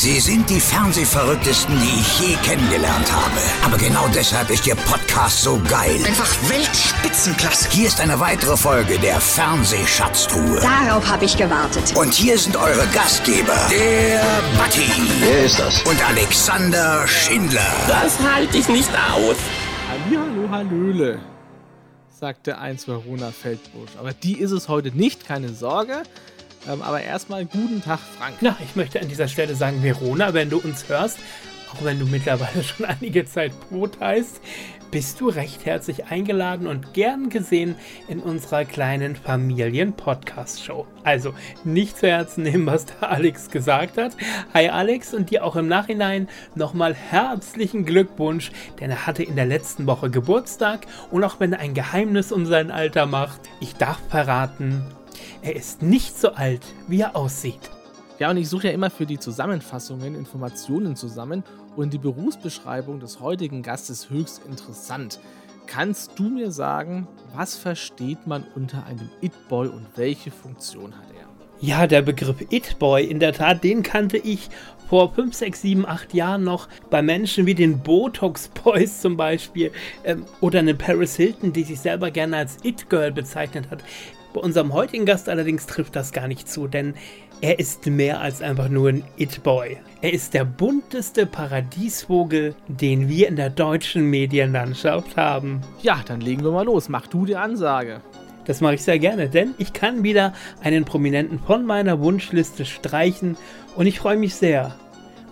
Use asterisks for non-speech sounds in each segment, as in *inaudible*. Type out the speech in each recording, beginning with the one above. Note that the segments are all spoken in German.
Sie sind die Fernsehverrücktesten, die ich je kennengelernt habe. Aber genau deshalb ist Ihr Podcast so geil. Einfach Weltspitzenklasse. Hier ist eine weitere Folge der Fernsehschatztruhe. Darauf habe ich gewartet. Und hier sind eure Gastgeber, der Batti Wer ist das? und Alexander Schindler. Das halte ich nicht aus. Hallihallo, Hallöle, sagte einst Verona Feldbusch. Aber die ist es heute nicht, keine Sorge. Ähm, aber erstmal guten Tag, Frank. Na, ich möchte an dieser Stelle sagen, Verona, wenn du uns hörst, auch wenn du mittlerweile *laughs* schon einige Zeit Brot heißt, bist du recht herzlich eingeladen und gern gesehen in unserer kleinen Familien-Podcast-Show. Also nicht zu Herzen nehmen, was der *laughs* Alex gesagt hat. Hi Alex und dir auch im Nachhinein nochmal herzlichen Glückwunsch, denn er hatte in der letzten Woche Geburtstag und auch wenn er ein Geheimnis um sein Alter macht, ich darf verraten, er ist nicht so alt, wie er aussieht. Ja, und ich suche ja immer für die Zusammenfassungen Informationen zusammen und die Berufsbeschreibung des heutigen Gastes höchst interessant. Kannst du mir sagen, was versteht man unter einem It-Boy und welche Funktion hat er? Ja, der Begriff It-Boy, in der Tat, den kannte ich vor 5, 6, 7, 8 Jahren noch bei Menschen wie den Botox-Boys zum Beispiel ähm, oder eine Paris Hilton, die sich selber gerne als It-Girl bezeichnet hat. Bei unserem heutigen Gast allerdings trifft das gar nicht zu, denn er ist mehr als einfach nur ein It-Boy. Er ist der bunteste Paradiesvogel, den wir in der deutschen Medienlandschaft haben. Ja, dann legen wir mal los. Mach du die Ansage. Das mache ich sehr gerne, denn ich kann wieder einen Prominenten von meiner Wunschliste streichen und ich freue mich sehr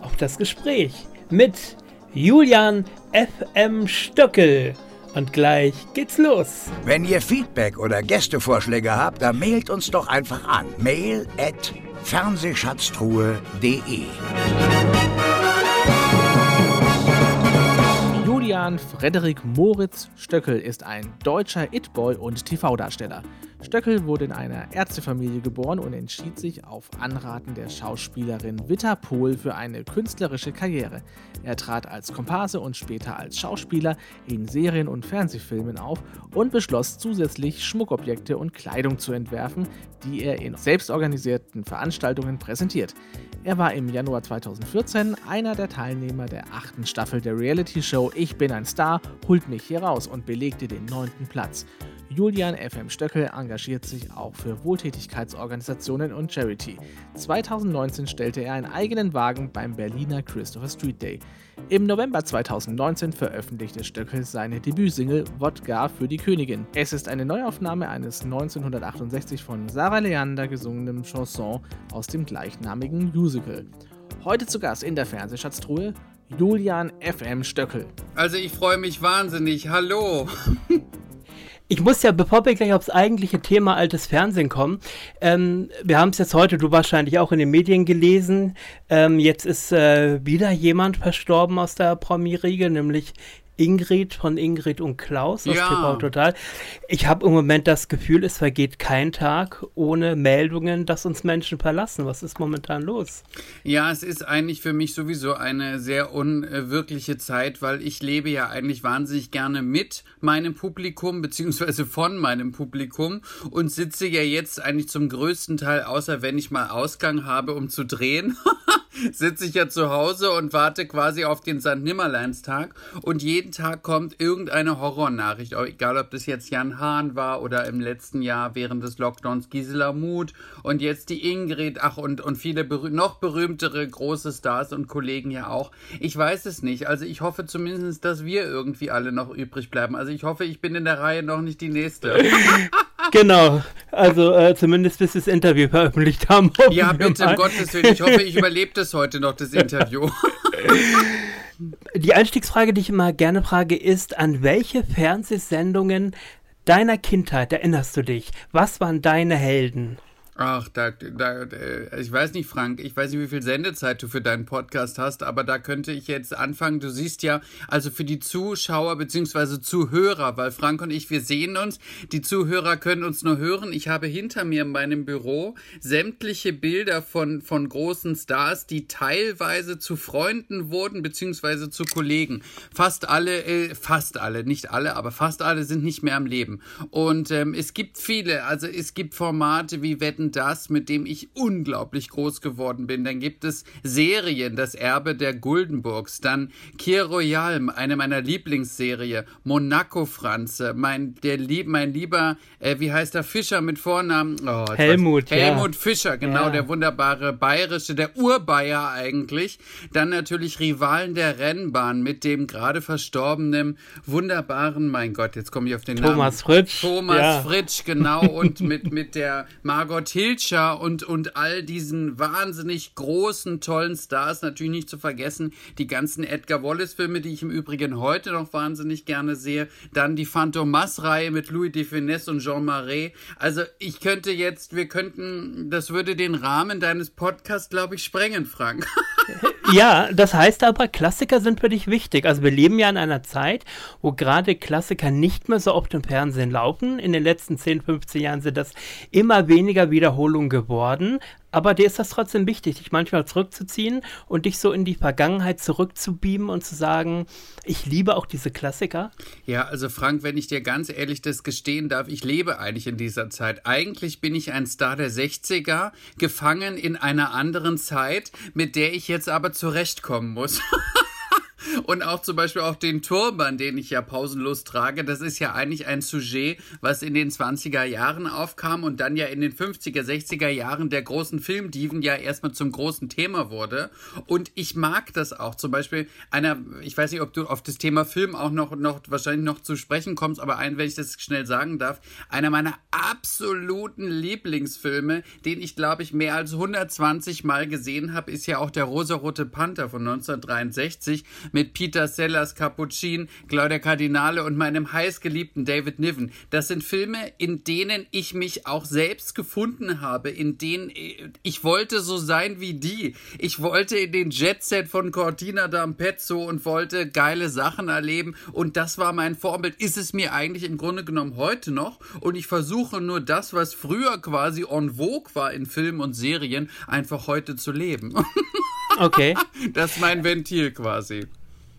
auf das Gespräch mit Julian FM Stöckel. Und gleich geht's los. Wenn ihr Feedback oder Gästevorschläge habt, dann mailt uns doch einfach an. Mail at fernsehschatztruhe.de. Julian Frederik Moritz Stöckel ist ein deutscher It-Boy und TV-Darsteller. Stöckel wurde in einer Ärztefamilie geboren und entschied sich auf Anraten der Schauspielerin Witta Pohl für eine künstlerische Karriere. Er trat als Komparse und später als Schauspieler in Serien und Fernsehfilmen auf und beschloss zusätzlich Schmuckobjekte und Kleidung zu entwerfen, die er in selbstorganisierten Veranstaltungen präsentiert. Er war im Januar 2014 einer der Teilnehmer der achten Staffel der Reality-Show Ich bin ein Star, holt mich hier raus und belegte den neunten Platz. Julian FM Stöckel engagiert sich auch für Wohltätigkeitsorganisationen und Charity. 2019 stellte er einen eigenen Wagen beim Berliner Christopher Street Day. Im November 2019 veröffentlichte Stöckel seine Debütsingle Wodka für die Königin. Es ist eine Neuaufnahme eines 1968 von Sarah Leander gesungenen Chanson aus dem gleichnamigen Musical. Heute zu Gast in der Fernsehschatztruhe Julian FM Stöckel. Also ich freue mich wahnsinnig. Hallo. *laughs* Ich muss ja, bevor wir gleich aufs eigentliche Thema altes Fernsehen kommen, ähm, wir haben es jetzt heute, du wahrscheinlich auch in den Medien gelesen, ähm, jetzt ist äh, wieder jemand verstorben aus der Promi-Riege, nämlich Ingrid von Ingrid und Klaus aus Ja. TV Total. Ich habe im Moment das Gefühl, es vergeht kein Tag ohne Meldungen, dass uns Menschen verlassen. Was ist momentan los? Ja, es ist eigentlich für mich sowieso eine sehr unwirkliche Zeit, weil ich lebe ja eigentlich wahnsinnig gerne mit meinem Publikum beziehungsweise von meinem Publikum und sitze ja jetzt eigentlich zum größten Teil, außer wenn ich mal Ausgang habe, um zu drehen. *laughs* sitze ich ja zu Hause und warte quasi auf den St. Nimmerleinstag und jeden Tag kommt irgendeine Horrornachricht, egal ob das jetzt Jan Hahn war oder im letzten Jahr während des Lockdowns Gisela Muth und jetzt die Ingrid, ach und, und viele berüh noch berühmtere große Stars und Kollegen ja auch. Ich weiß es nicht, also ich hoffe zumindest, dass wir irgendwie alle noch übrig bleiben. Also ich hoffe, ich bin in der Reihe noch nicht die Nächste. *laughs* *laughs* Genau, also äh, zumindest bis das Interview veröffentlicht haben. Ja, bitte, um Gottes Willen. Ich hoffe, ich *laughs* überlebe das heute noch, das Interview. Die Einstiegsfrage, die ich immer gerne frage, ist, an welche Fernsehsendungen deiner Kindheit erinnerst du dich? Was waren deine Helden? Ach, da, da, äh, ich weiß nicht, Frank, ich weiß nicht, wie viel Sendezeit du für deinen Podcast hast, aber da könnte ich jetzt anfangen. Du siehst ja, also für die Zuschauer beziehungsweise Zuhörer, weil Frank und ich, wir sehen uns, die Zuhörer können uns nur hören. Ich habe hinter mir in meinem Büro sämtliche Bilder von, von großen Stars, die teilweise zu Freunden wurden, beziehungsweise zu Kollegen. Fast alle, äh, fast alle, nicht alle, aber fast alle sind nicht mehr am Leben. Und ähm, es gibt viele, also es gibt Formate wie Wetten Das, mit dem ich unglaublich groß geworden bin. Dann gibt es Serien, das Erbe der Guldenburgs, dann Kier Royal, eine meiner Lieblingsserie, Monaco Franze, mein, der lieb, mein lieber, äh, wie heißt der Fischer mit Vornamen? Oh, Helmut. Helmut ja. Fischer, genau, ja. der wunderbare bayerische, der Urbayer eigentlich. Dann natürlich Rivalen der Rennbahn mit dem gerade verstorbenen, wunderbaren, mein Gott, jetzt komme ich auf den Thomas Namen. Thomas Fritsch. Thomas ja. Fritsch, genau, und mit, mit der *laughs* Margot Hilscher und, und all diesen wahnsinnig großen, tollen Stars, natürlich nicht zu vergessen, die ganzen Edgar Wallace-Filme, die ich im Übrigen heute noch wahnsinnig gerne sehe. Dann die Phantomas-Reihe mit Louis de Finesse und Jean Marais. Also ich könnte jetzt, wir könnten, das würde den Rahmen deines Podcasts, glaube ich, sprengen, Frank. *laughs* ja, das heißt aber, Klassiker sind für dich wichtig. Also wir leben ja in einer Zeit, wo gerade Klassiker nicht mehr so oft im Fernsehen laufen. In den letzten 10, 15 Jahren sind das immer weniger Wiederholungen geworden. Aber dir ist das trotzdem wichtig, dich manchmal zurückzuziehen und dich so in die Vergangenheit zurückzubeamen und zu sagen, ich liebe auch diese Klassiker? Ja, also Frank, wenn ich dir ganz ehrlich das gestehen darf, ich lebe eigentlich in dieser Zeit. Eigentlich bin ich ein Star der 60er, gefangen in einer anderen Zeit, mit der ich jetzt aber zurechtkommen muss. *laughs* Und auch zum Beispiel auch den Turban, den ich ja pausenlos trage, das ist ja eigentlich ein Sujet, was in den 20er Jahren aufkam und dann ja in den 50er, 60er Jahren der großen Filmdiven ja erstmal zum großen Thema wurde. Und ich mag das auch. Zum Beispiel einer, ich weiß nicht, ob du auf das Thema Film auch noch, noch wahrscheinlich noch zu sprechen kommst, aber ein, wenn ich das schnell sagen darf, einer meiner absoluten Lieblingsfilme, den ich glaube ich mehr als 120 Mal gesehen habe, ist ja auch der Rosarote Panther von 1963 mit Peter Sellers, Capuchin, Claudia Cardinale und meinem heißgeliebten David Niven. Das sind Filme, in denen ich mich auch selbst gefunden habe, in denen ich wollte so sein wie die. Ich wollte in den Jetset von Cortina d'Ampezzo und wollte geile Sachen erleben und das war mein Vorbild. Ist es mir eigentlich im Grunde genommen heute noch und ich versuche nur das, was früher quasi en vogue war in Filmen und Serien, einfach heute zu leben. *laughs* Okay. Das ist mein Ventil quasi.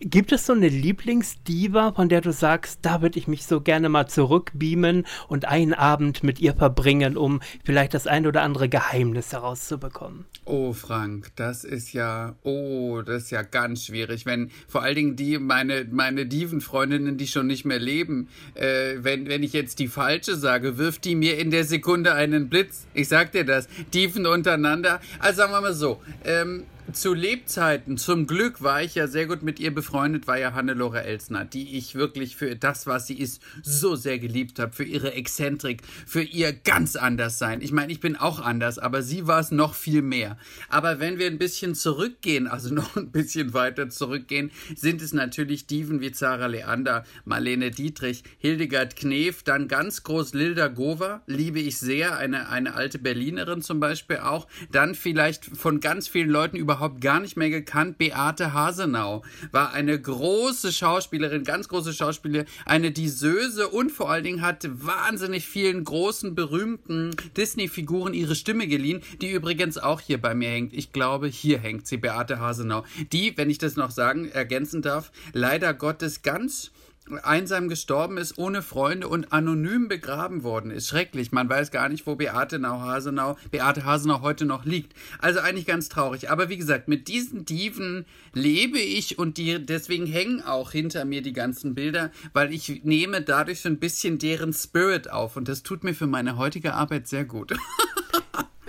Gibt es so eine Lieblingsdiva, von der du sagst, da würde ich mich so gerne mal zurückbeamen und einen Abend mit ihr verbringen, um vielleicht das ein oder andere Geheimnis herauszubekommen? Oh, Frank, das ist ja, oh, das ist ja ganz schwierig. Wenn vor allen Dingen die, meine, meine Divenfreundinnen, die schon nicht mehr leben, äh, wenn, wenn ich jetzt die falsche sage, wirft die mir in der Sekunde einen Blitz. Ich sag dir das. Diven untereinander. Also sagen wir mal so, ähm, zu Lebzeiten, zum Glück war ich ja sehr gut mit ihr befreundet, war ja Hannelore Elsner, die ich wirklich für das, was sie ist, so sehr geliebt habe, für ihre Exzentrik, für ihr ganz anders sein. Ich meine, ich bin auch anders, aber sie war es noch viel mehr. Aber wenn wir ein bisschen zurückgehen, also *laughs* noch ein bisschen weiter zurückgehen, sind es natürlich Diven wie Zara Leander, Marlene Dietrich, Hildegard Knef, dann ganz groß Lilda Gova, liebe ich sehr, eine, eine alte Berlinerin zum Beispiel auch, dann vielleicht von ganz vielen Leuten überhaupt überhaupt gar nicht mehr gekannt. Beate Hasenau war eine große Schauspielerin, ganz große Schauspielerin, eine Disöse und vor allen Dingen hat wahnsinnig vielen großen, berühmten Disney-Figuren ihre Stimme geliehen, die übrigens auch hier bei mir hängt. Ich glaube, hier hängt sie, Beate Hasenau. Die, wenn ich das noch sagen, ergänzen darf, leider Gottes ganz einsam gestorben ist, ohne Freunde und anonym begraben worden ist. Schrecklich. Man weiß gar nicht, wo Beate Hasenau, Beate Hasenau heute noch liegt. Also eigentlich ganz traurig. Aber wie gesagt, mit diesen Diven lebe ich und die, deswegen hängen auch hinter mir die ganzen Bilder, weil ich nehme dadurch so ein bisschen deren Spirit auf und das tut mir für meine heutige Arbeit sehr gut. *laughs*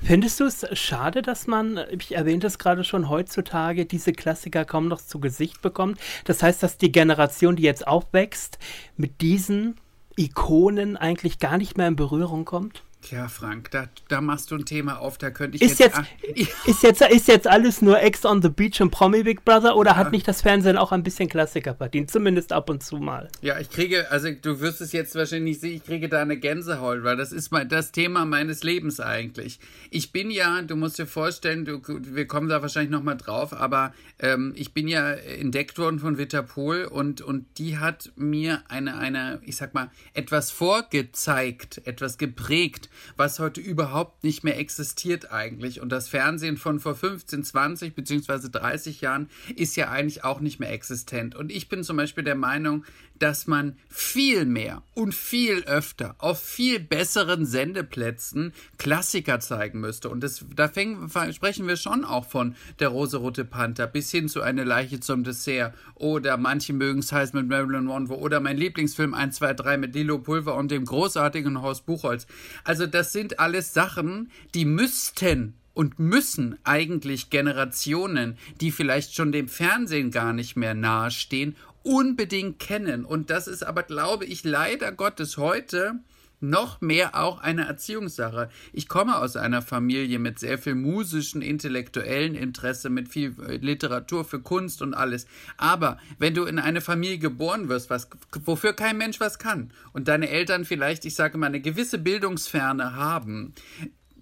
Findest du es schade, dass man, ich erwähnte es gerade schon, heutzutage diese Klassiker kaum noch zu Gesicht bekommt? Das heißt, dass die Generation, die jetzt aufwächst, mit diesen Ikonen eigentlich gar nicht mehr in Berührung kommt? Tja, Frank, da, da machst du ein Thema auf, da könnte ich ist jetzt, jetzt *laughs* ist jetzt ist jetzt alles nur Ex on the Beach und Promi Big Brother oder ja. hat nicht das Fernsehen auch ein bisschen Klassiker verdient, zumindest ab und zu mal? Ja, ich kriege, also du wirst es jetzt wahrscheinlich nicht sehen, ich kriege da eine Gänsehaut, weil das ist mein, das Thema meines Lebens eigentlich. Ich bin ja, du musst dir vorstellen, du, wir kommen da wahrscheinlich noch mal drauf, aber ähm, ich bin ja entdeckt worden von Vitapol und und die hat mir eine eine, ich sag mal, etwas vorgezeigt, etwas geprägt was heute überhaupt nicht mehr existiert eigentlich. Und das Fernsehen von vor 15, 20 beziehungsweise 30 Jahren ist ja eigentlich auch nicht mehr existent. Und ich bin zum Beispiel der Meinung, dass man viel mehr und viel öfter auf viel besseren Sendeplätzen Klassiker zeigen müsste. Und das, da fängen, sprechen wir schon auch von der rosarote Panther bis hin zu eine Leiche zum Dessert oder manche mögen es heiß mit Marilyn Monroe oder mein Lieblingsfilm 1, 2, 3 mit Lilo Pulver und dem großartigen Haus Buchholz. Also das sind alles Sachen, die müssten und müssen eigentlich Generationen, die vielleicht schon dem Fernsehen gar nicht mehr nahestehen, unbedingt kennen. Und das ist aber, glaube ich, leider Gottes heute noch mehr auch eine Erziehungssache. Ich komme aus einer Familie mit sehr viel musischen, intellektuellen Interesse, mit viel äh, Literatur für Kunst und alles. Aber wenn du in eine Familie geboren wirst, was, wofür kein Mensch was kann, und deine Eltern vielleicht, ich sage mal, eine gewisse Bildungsferne haben,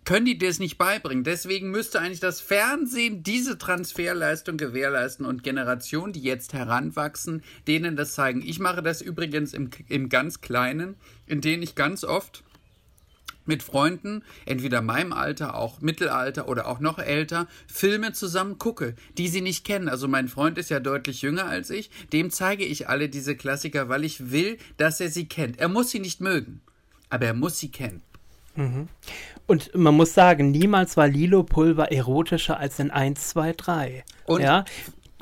können die das nicht beibringen. Deswegen müsste eigentlich das Fernsehen diese Transferleistung gewährleisten und Generationen, die jetzt heranwachsen, denen das zeigen. Ich mache das übrigens im, im ganz Kleinen, in denen ich ganz oft mit Freunden, entweder meinem Alter, auch Mittelalter oder auch noch älter, Filme zusammen gucke, die sie nicht kennen. Also mein Freund ist ja deutlich jünger als ich, dem zeige ich alle diese Klassiker, weil ich will, dass er sie kennt. Er muss sie nicht mögen, aber er muss sie kennen. Und man muss sagen, niemals war Lilo Pulver erotischer als in 1, 2, 3. Und ja?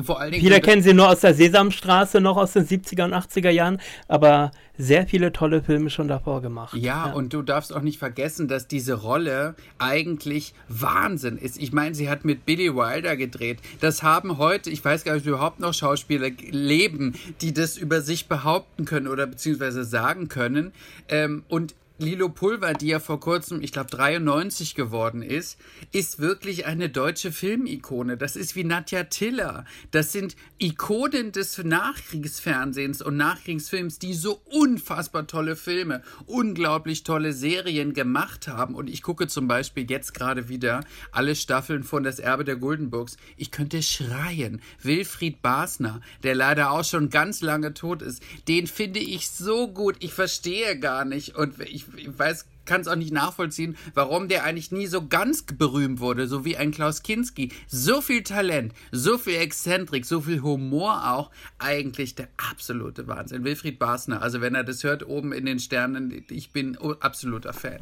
vor allen Dingen. Viele kennen sie nur aus der Sesamstraße, noch aus den 70er und 80er Jahren, aber sehr viele tolle Filme schon davor gemacht. Ja, ja, und du darfst auch nicht vergessen, dass diese Rolle eigentlich Wahnsinn ist. Ich meine, sie hat mit Billy Wilder gedreht. Das haben heute, ich weiß gar nicht, ob überhaupt noch Schauspieler leben, die das über sich behaupten können oder beziehungsweise sagen können. Ähm, und Lilo Pulver, die ja vor kurzem, ich glaube 93 geworden ist, ist wirklich eine deutsche Filmikone. Das ist wie Nadja Tiller. Das sind Ikonen des Nachkriegsfernsehens und Nachkriegsfilms, die so unfassbar tolle Filme, unglaublich tolle Serien gemacht haben. Und ich gucke zum Beispiel jetzt gerade wieder alle Staffeln von Das Erbe der Guldenburgs. Ich könnte schreien. Wilfried Basner, der leider auch schon ganz lange tot ist, den finde ich so gut. Ich verstehe gar nicht. Und ich ich weiß, kann es auch nicht nachvollziehen, warum der eigentlich nie so ganz berühmt wurde, so wie ein Klaus Kinski. So viel Talent, so viel Exzentrik, so viel Humor auch. Eigentlich der absolute Wahnsinn. Wilfried Basner, also wenn er das hört oben in den Sternen, ich bin absoluter Fan.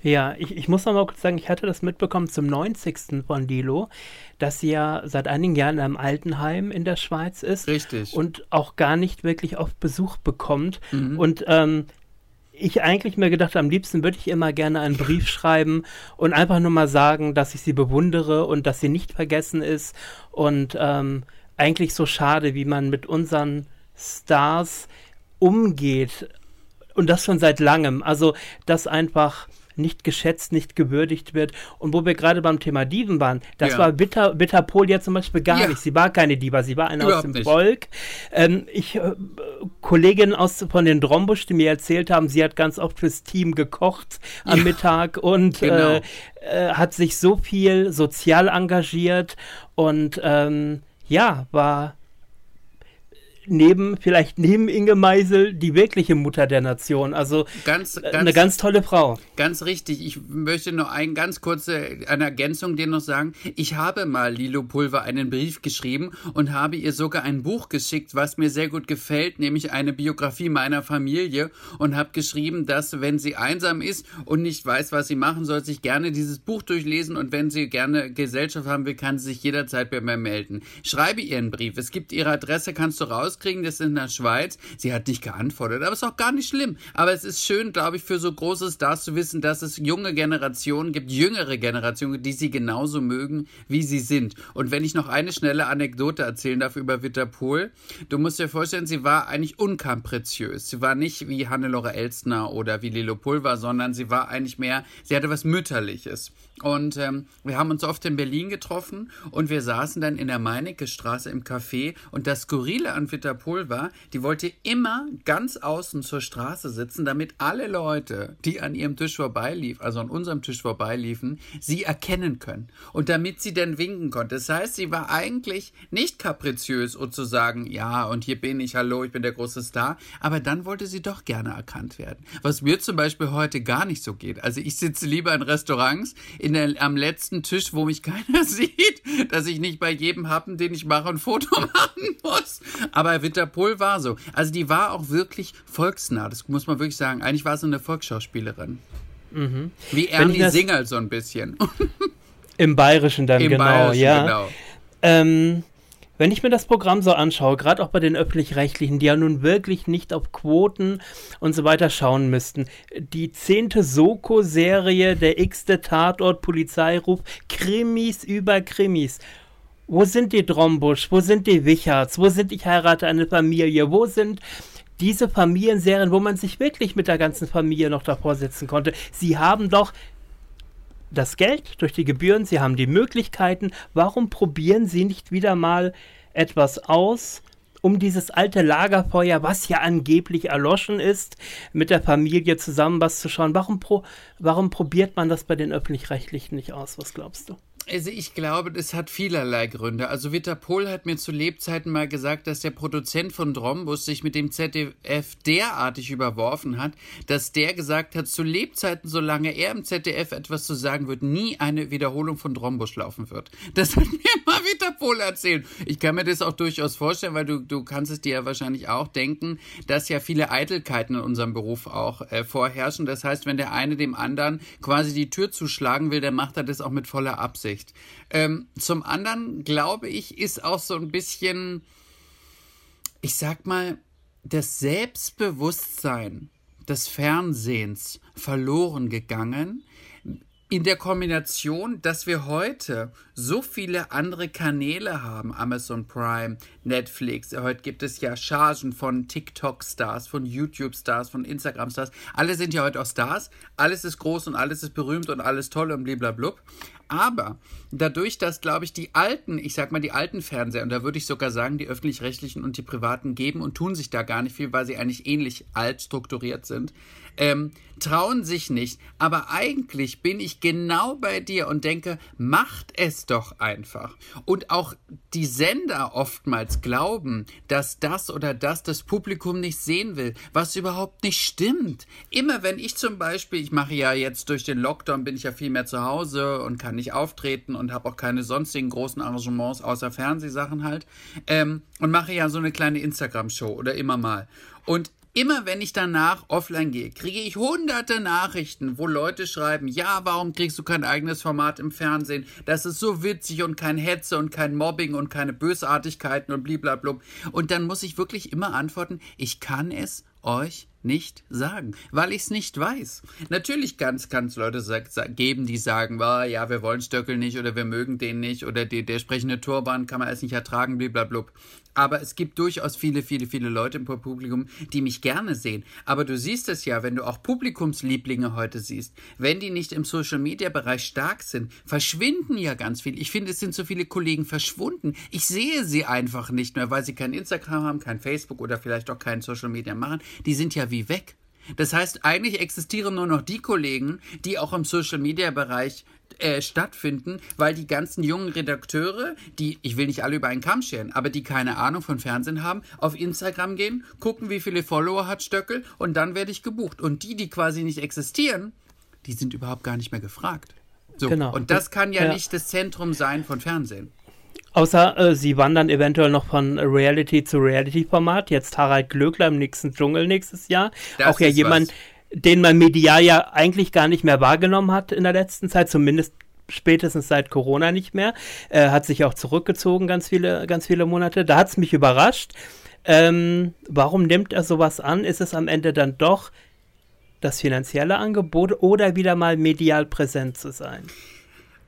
Ja, ich, ich muss noch mal kurz sagen, ich hatte das mitbekommen zum 90. von Dilo, dass sie ja seit einigen Jahren in einem Altenheim in der Schweiz ist. Richtig. Und auch gar nicht wirklich oft Besuch bekommt. Mhm. Und ähm, ich eigentlich mir gedacht, am liebsten würde ich immer gerne einen Brief schreiben und einfach nur mal sagen, dass ich sie bewundere und dass sie nicht vergessen ist. Und ähm, eigentlich so schade, wie man mit unseren Stars umgeht. Und das schon seit langem. Also, dass einfach nicht geschätzt, nicht gewürdigt wird. Und wo wir gerade beim Thema Diven waren, das ja. war Bitter, Bitterpol ja zum Beispiel gar ja. nicht. Sie war keine Diva, sie war eine Überhaupt aus dem nicht. Volk. Ähm, ich, äh, Kolleginnen aus, von den Drombusch, die mir erzählt haben, sie hat ganz oft fürs Team gekocht am ja. Mittag und genau. äh, äh, hat sich so viel sozial engagiert und ähm, ja, war neben, vielleicht neben Inge Meisel, die wirkliche Mutter der Nation. Also ganz, äh, ganz, eine ganz tolle Frau. Ganz richtig. Ich möchte noch ein ganz kurze eine Ergänzung dir noch sagen. Ich habe mal Lilo Pulver einen Brief geschrieben und habe ihr sogar ein Buch geschickt, was mir sehr gut gefällt, nämlich eine Biografie meiner Familie und habe geschrieben, dass wenn sie einsam ist und nicht weiß, was sie machen soll, sich gerne dieses Buch durchlesen und wenn sie gerne Gesellschaft haben will, kann sie sich jederzeit bei mir melden. Schreibe ihr einen Brief. Es gibt ihre Adresse, kannst du raus rauskriegen, das in der Schweiz. Sie hat nicht geantwortet, aber ist auch gar nicht schlimm. Aber es ist schön, glaube ich, für so große Stars zu wissen, dass es junge Generationen gibt, jüngere Generationen, die sie genauso mögen, wie sie sind. Und wenn ich noch eine schnelle Anekdote erzählen darf über Witterpohl, du musst dir vorstellen, sie war eigentlich unkampreziös. Sie war nicht wie Hannelore Elstner oder wie Lilo Pulver, sondern sie war eigentlich mehr, sie hatte was Mütterliches. Und ähm, wir haben uns oft in Berlin getroffen und wir saßen dann in der Meinecke-Straße im Café und das Skurrile an Winterpohl war, die wollte immer ganz außen zur Straße sitzen, damit alle Leute, die an ihrem Tisch vorbeiliefen, also an unserem Tisch vorbeiliefen, sie erkennen können. Und damit sie dann winken konnte. Das heißt, sie war eigentlich nicht kapriziös und zu sagen, ja, und hier bin ich, hallo, ich bin der große Star. Aber dann wollte sie doch gerne erkannt werden. Was mir zum Beispiel heute gar nicht so geht. Also ich sitze lieber in Restaurants, in der, am letzten Tisch, wo mich *laughs* keiner sieht, dass ich nicht bei jedem Happen, den ich mache, ein Foto *laughs* machen muss. Aber Winterpol war so. Also die war auch wirklich volksnah. Das muss man wirklich sagen. Eigentlich war sie eine Volksschauspielerin. Mhm. Wie Ernie Singer so ein bisschen. *laughs* Im Bayerischen dann, Im genau, Bayerischen, ja. Genau. Ähm, wenn ich mir das Programm so anschaue, gerade auch bei den öffentlich-rechtlichen, die ja nun wirklich nicht auf Quoten und so weiter schauen müssten, die zehnte Soko-Serie, der x-te Tatort, Polizeiruf, Krimis über Krimis. Wo sind die Drombusch? Wo sind die Wicherts? Wo sind Ich heirate eine Familie? Wo sind diese Familienserien, wo man sich wirklich mit der ganzen Familie noch davor setzen konnte? Sie haben doch das Geld, durch die Gebühren, sie haben die Möglichkeiten. Warum probieren sie nicht wieder mal etwas aus, um dieses alte Lagerfeuer, was ja angeblich erloschen ist, mit der Familie zusammen was zu schauen? Warum, pro, warum probiert man das bei den Öffentlich-Rechtlichen nicht aus? Was glaubst du? Also ich glaube, das hat vielerlei Gründe. Also Witter Pohl hat mir zu Lebzeiten mal gesagt, dass der Produzent von Drombus sich mit dem ZDF derartig überworfen hat, dass der gesagt hat, zu Lebzeiten, solange er im ZDF etwas zu sagen wird, nie eine Wiederholung von Drombus laufen wird. Das hat mir *laughs* mal Witter Pohl erzählt. Ich kann mir das auch durchaus vorstellen, weil du, du kannst es dir ja wahrscheinlich auch denken, dass ja viele Eitelkeiten in unserem Beruf auch äh, vorherrschen. Das heißt, wenn der eine dem anderen quasi die Tür zuschlagen will, dann macht er das auch mit voller Absicht. Absicht. Ähm, zum anderen glaube ich, ist auch so ein bisschen, ich sag mal, das Selbstbewusstsein des Fernsehens verloren gegangen, in der Kombination, dass wir heute so viele andere Kanäle haben, Amazon Prime, Netflix, heute gibt es ja Chargen von TikTok-Stars, von YouTube-Stars, von Instagram-Stars, alle sind ja heute auch Stars, alles ist groß und alles ist berühmt und alles toll und blablabla. Aber dadurch, dass, glaube ich, die alten, ich sag mal die alten Fernseher, und da würde ich sogar sagen, die öffentlich-rechtlichen und die privaten geben und tun sich da gar nicht viel, weil sie eigentlich ähnlich alt strukturiert sind, ähm, trauen sich nicht. Aber eigentlich bin ich genau bei dir und denke, macht es doch einfach. Und auch die Sender oftmals glauben, dass das oder das das Publikum nicht sehen will, was überhaupt nicht stimmt. Immer wenn ich zum Beispiel, ich mache ja jetzt durch den Lockdown, bin ich ja viel mehr zu Hause und kann nicht auftreten und habe auch keine sonstigen großen Arrangements außer Fernsehsachen halt ähm, und mache ja so eine kleine Instagram-Show oder immer mal. Und Immer wenn ich danach offline gehe, kriege ich hunderte Nachrichten, wo Leute schreiben, ja, warum kriegst du kein eigenes Format im Fernsehen? Das ist so witzig und kein Hetze und kein Mobbing und keine Bösartigkeiten und blablabla. Und dann muss ich wirklich immer antworten, ich kann es euch nicht sagen, weil ich es nicht weiß. Natürlich kann es Leute geben, die sagen, oh, ja, wir wollen Stöckel nicht oder wir mögen den nicht oder die, der sprechende Turban kann man es nicht ertragen, blablabla. Aber es gibt durchaus viele, viele, viele Leute im Publikum, die mich gerne sehen. Aber du siehst es ja, wenn du auch Publikumslieblinge heute siehst, wenn die nicht im Social-Media-Bereich stark sind, verschwinden ja ganz viel. Ich finde, es sind so viele Kollegen verschwunden. Ich sehe sie einfach nicht mehr, weil sie kein Instagram haben, kein Facebook oder vielleicht auch kein Social-Media machen. Die sind ja wie weg. Das heißt, eigentlich existieren nur noch die Kollegen, die auch im Social-Media-Bereich äh, stattfinden, weil die ganzen jungen Redakteure, die, ich will nicht alle über einen Kamm scheren, aber die keine Ahnung von Fernsehen haben, auf Instagram gehen, gucken, wie viele Follower hat Stöckel und dann werde ich gebucht. Und die, die quasi nicht existieren, die sind überhaupt gar nicht mehr gefragt. So, genau. Und das kann ja, ja. nicht das Zentrum sein von Fernsehen. Außer äh, sie wandern eventuell noch von Reality zu Reality-Format. Jetzt Harald Glöckler im nächsten Dschungel nächstes Jahr. Das Auch ja jemand, was den man medial ja eigentlich gar nicht mehr wahrgenommen hat in der letzten Zeit, zumindest spätestens seit Corona nicht mehr. Er hat sich auch zurückgezogen ganz viele, ganz viele Monate. Da hat es mich überrascht. Ähm, warum nimmt er sowas an? Ist es am Ende dann doch das finanzielle Angebot oder wieder mal medial präsent zu sein?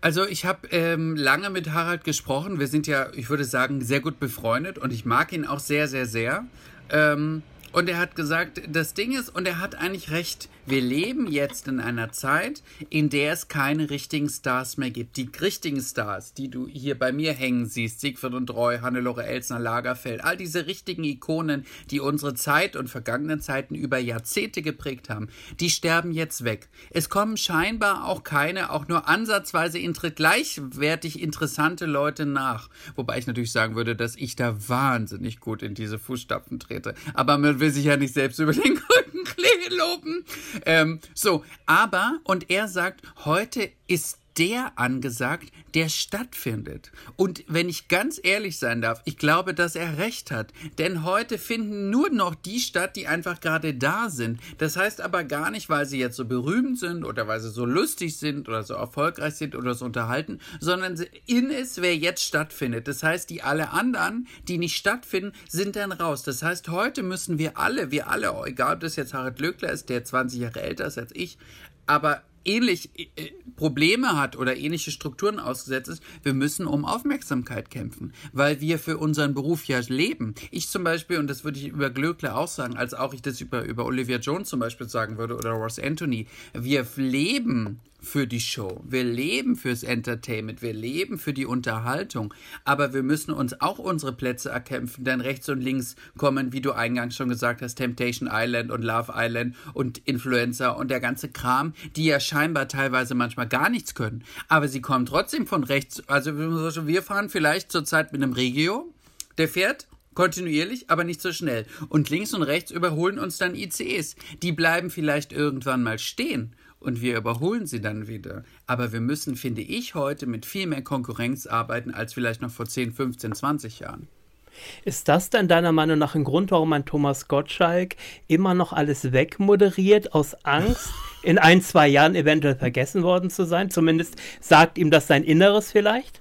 Also ich habe ähm, lange mit Harald gesprochen. Wir sind ja, ich würde sagen, sehr gut befreundet und ich mag ihn auch sehr, sehr, sehr. Ähm, und er hat gesagt, das Ding ist, und er hat eigentlich recht, wir leben jetzt in einer Zeit, in der es keine richtigen Stars mehr gibt. Die richtigen Stars, die du hier bei mir hängen siehst, Siegfried und Roy, Hannelore Elsner, Lagerfeld, all diese richtigen Ikonen, die unsere Zeit und vergangenen Zeiten über Jahrzehnte geprägt haben, die sterben jetzt weg. Es kommen scheinbar auch keine, auch nur ansatzweise gleichwertig interessante Leute nach. Wobei ich natürlich sagen würde, dass ich da wahnsinnig gut in diese Fußstapfen trete. Aber man will sich ja nicht selbst über den Rücken *laughs* loben. Ähm, so, aber, und er sagt, heute ist der angesagt, der stattfindet. Und wenn ich ganz ehrlich sein darf, ich glaube, dass er recht hat. Denn heute finden nur noch die statt, die einfach gerade da sind. Das heißt aber gar nicht, weil sie jetzt so berühmt sind oder weil sie so lustig sind oder so erfolgreich sind oder so unterhalten, sondern in es, wer jetzt stattfindet. Das heißt, die alle anderen, die nicht stattfinden, sind dann raus. Das heißt, heute müssen wir alle, wir alle, egal ob das jetzt Harald Löckler ist, der 20 Jahre älter ist als ich, aber ähnlich äh, Probleme hat oder ähnliche Strukturen ausgesetzt ist, wir müssen um Aufmerksamkeit kämpfen, weil wir für unseren Beruf ja leben. Ich zum Beispiel, und das würde ich über Glöckler auch sagen, als auch ich das über, über Olivia Jones zum Beispiel sagen würde oder Ross Anthony, wir leben für die Show. Wir leben fürs Entertainment, wir leben für die Unterhaltung, aber wir müssen uns auch unsere Plätze erkämpfen, denn rechts und links kommen, wie du eingangs schon gesagt hast, Temptation Island und Love Island und Influencer und der ganze Kram, die ja scheinbar teilweise manchmal gar nichts können, aber sie kommen trotzdem von rechts. Also wir fahren vielleicht zurzeit mit einem Regio, der fährt kontinuierlich, aber nicht so schnell. Und links und rechts überholen uns dann ICEs. Die bleiben vielleicht irgendwann mal stehen und wir überholen sie dann wieder. Aber wir müssen, finde ich, heute mit viel mehr Konkurrenz arbeiten als vielleicht noch vor 10, 15, 20 Jahren. Ist das denn deiner Meinung nach ein Grund, warum ein Thomas Gottschalk immer noch alles wegmoderiert, aus Angst, *laughs* in ein, zwei Jahren eventuell vergessen worden zu sein? Zumindest sagt ihm das sein Inneres vielleicht?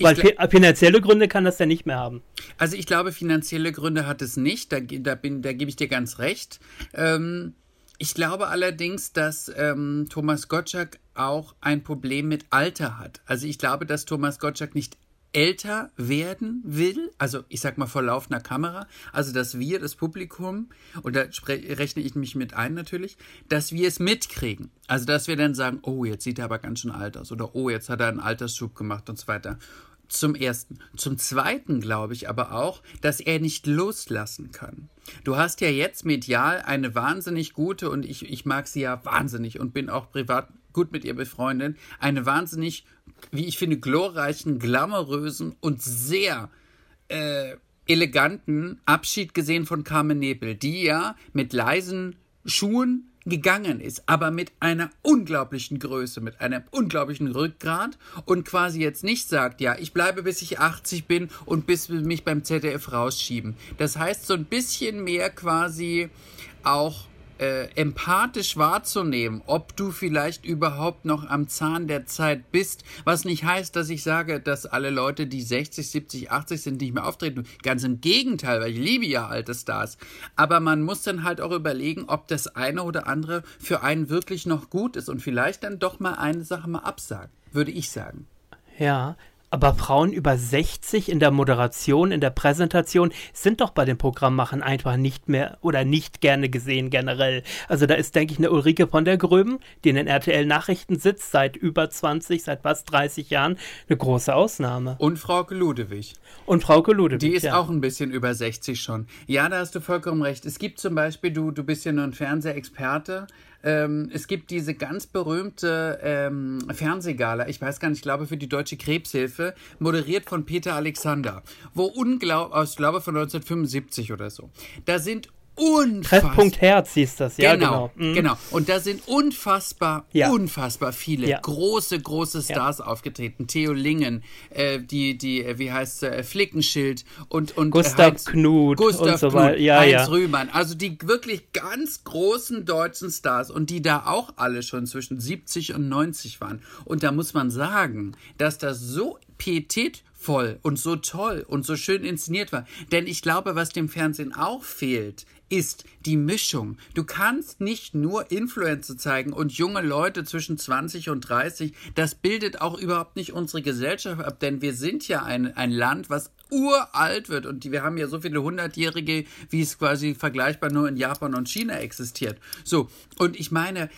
Weil finanzielle Gründe kann das ja nicht mehr haben. Also ich glaube, finanzielle Gründe hat es nicht, da, da, bin, da gebe ich dir ganz recht. Ähm, ich glaube allerdings, dass ähm, Thomas Gottschalk auch ein Problem mit Alter hat. Also ich glaube, dass Thomas Gottschalk nicht älter werden will, also ich sag mal vor laufender Kamera, also dass wir, das Publikum, und da rechne ich mich mit ein natürlich, dass wir es mitkriegen. Also dass wir dann sagen, oh, jetzt sieht er aber ganz schön alt aus oder oh, jetzt hat er einen Altersschub gemacht und so weiter. Zum ersten. Zum zweiten glaube ich aber auch, dass er nicht loslassen kann. Du hast ja jetzt medial eine wahnsinnig gute, und ich, ich mag sie ja wahnsinnig und bin auch privat gut mit ihr befreundet, eine wahnsinnig, wie ich finde, glorreichen, glamourösen und sehr äh, eleganten Abschied gesehen von Carmen Nebel, die ja mit leisen Schuhen gegangen ist, aber mit einer unglaublichen Größe, mit einem unglaublichen Rückgrat und quasi jetzt nicht sagt, ja, ich bleibe bis ich 80 bin und bis wir mich beim ZDF rausschieben. Das heißt, so ein bisschen mehr quasi auch äh, empathisch wahrzunehmen, ob du vielleicht überhaupt noch am Zahn der Zeit bist, was nicht heißt, dass ich sage, dass alle Leute, die 60, 70, 80 sind, nicht mehr auftreten. Ganz im Gegenteil, weil ich liebe ja alte Stars. Aber man muss dann halt auch überlegen, ob das eine oder andere für einen wirklich noch gut ist und vielleicht dann doch mal eine Sache mal absagen, würde ich sagen. Ja, aber Frauen über 60 in der Moderation, in der Präsentation sind doch bei den Programmmachen einfach nicht mehr oder nicht gerne gesehen generell. Also da ist, denke ich, eine Ulrike von der Gröben, die in den RTL-Nachrichten sitzt, seit über 20, seit fast 30 Jahren, eine große Ausnahme. Und Frauke Ludewig. Und Frauke Ludewig, Die ist ja. auch ein bisschen über 60 schon. Ja, da hast du vollkommen recht. Es gibt zum Beispiel, du, du bist ja nur ein Fernsehexperte, ähm, es gibt diese ganz berühmte ähm, Fernsehgala, ich weiß gar nicht, ich glaube für die Deutsche Krebshilfe, moderiert von Peter Alexander, wo unglaublich, ich glaube von 1975 oder so. Da sind unfassbar. Treffpunkt Herz hieß das, ja, genau. Genau. Mhm. genau. Und da sind unfassbar, ja. unfassbar viele ja. große, große Stars ja. aufgetreten. Theo Lingen, äh, die, die, äh, wie heißt äh, Flickenschild und, und Gustav Heinz, Knut Gustav und so Knut, ja, Heinz Rühmann. Also die wirklich ganz großen deutschen Stars und die da auch alle schon zwischen 70 und 90 waren. Und da muss man sagen, dass das so pietätvoll und so toll und so schön inszeniert war. Denn ich glaube, was dem Fernsehen auch fehlt, ist die Mischung. Du kannst nicht nur Influencer zeigen und junge Leute zwischen 20 und 30. Das bildet auch überhaupt nicht unsere Gesellschaft ab, denn wir sind ja ein, ein Land, was uralt wird und wir haben ja so viele hundertjährige, wie es quasi vergleichbar nur in Japan und China existiert. So, und ich meine,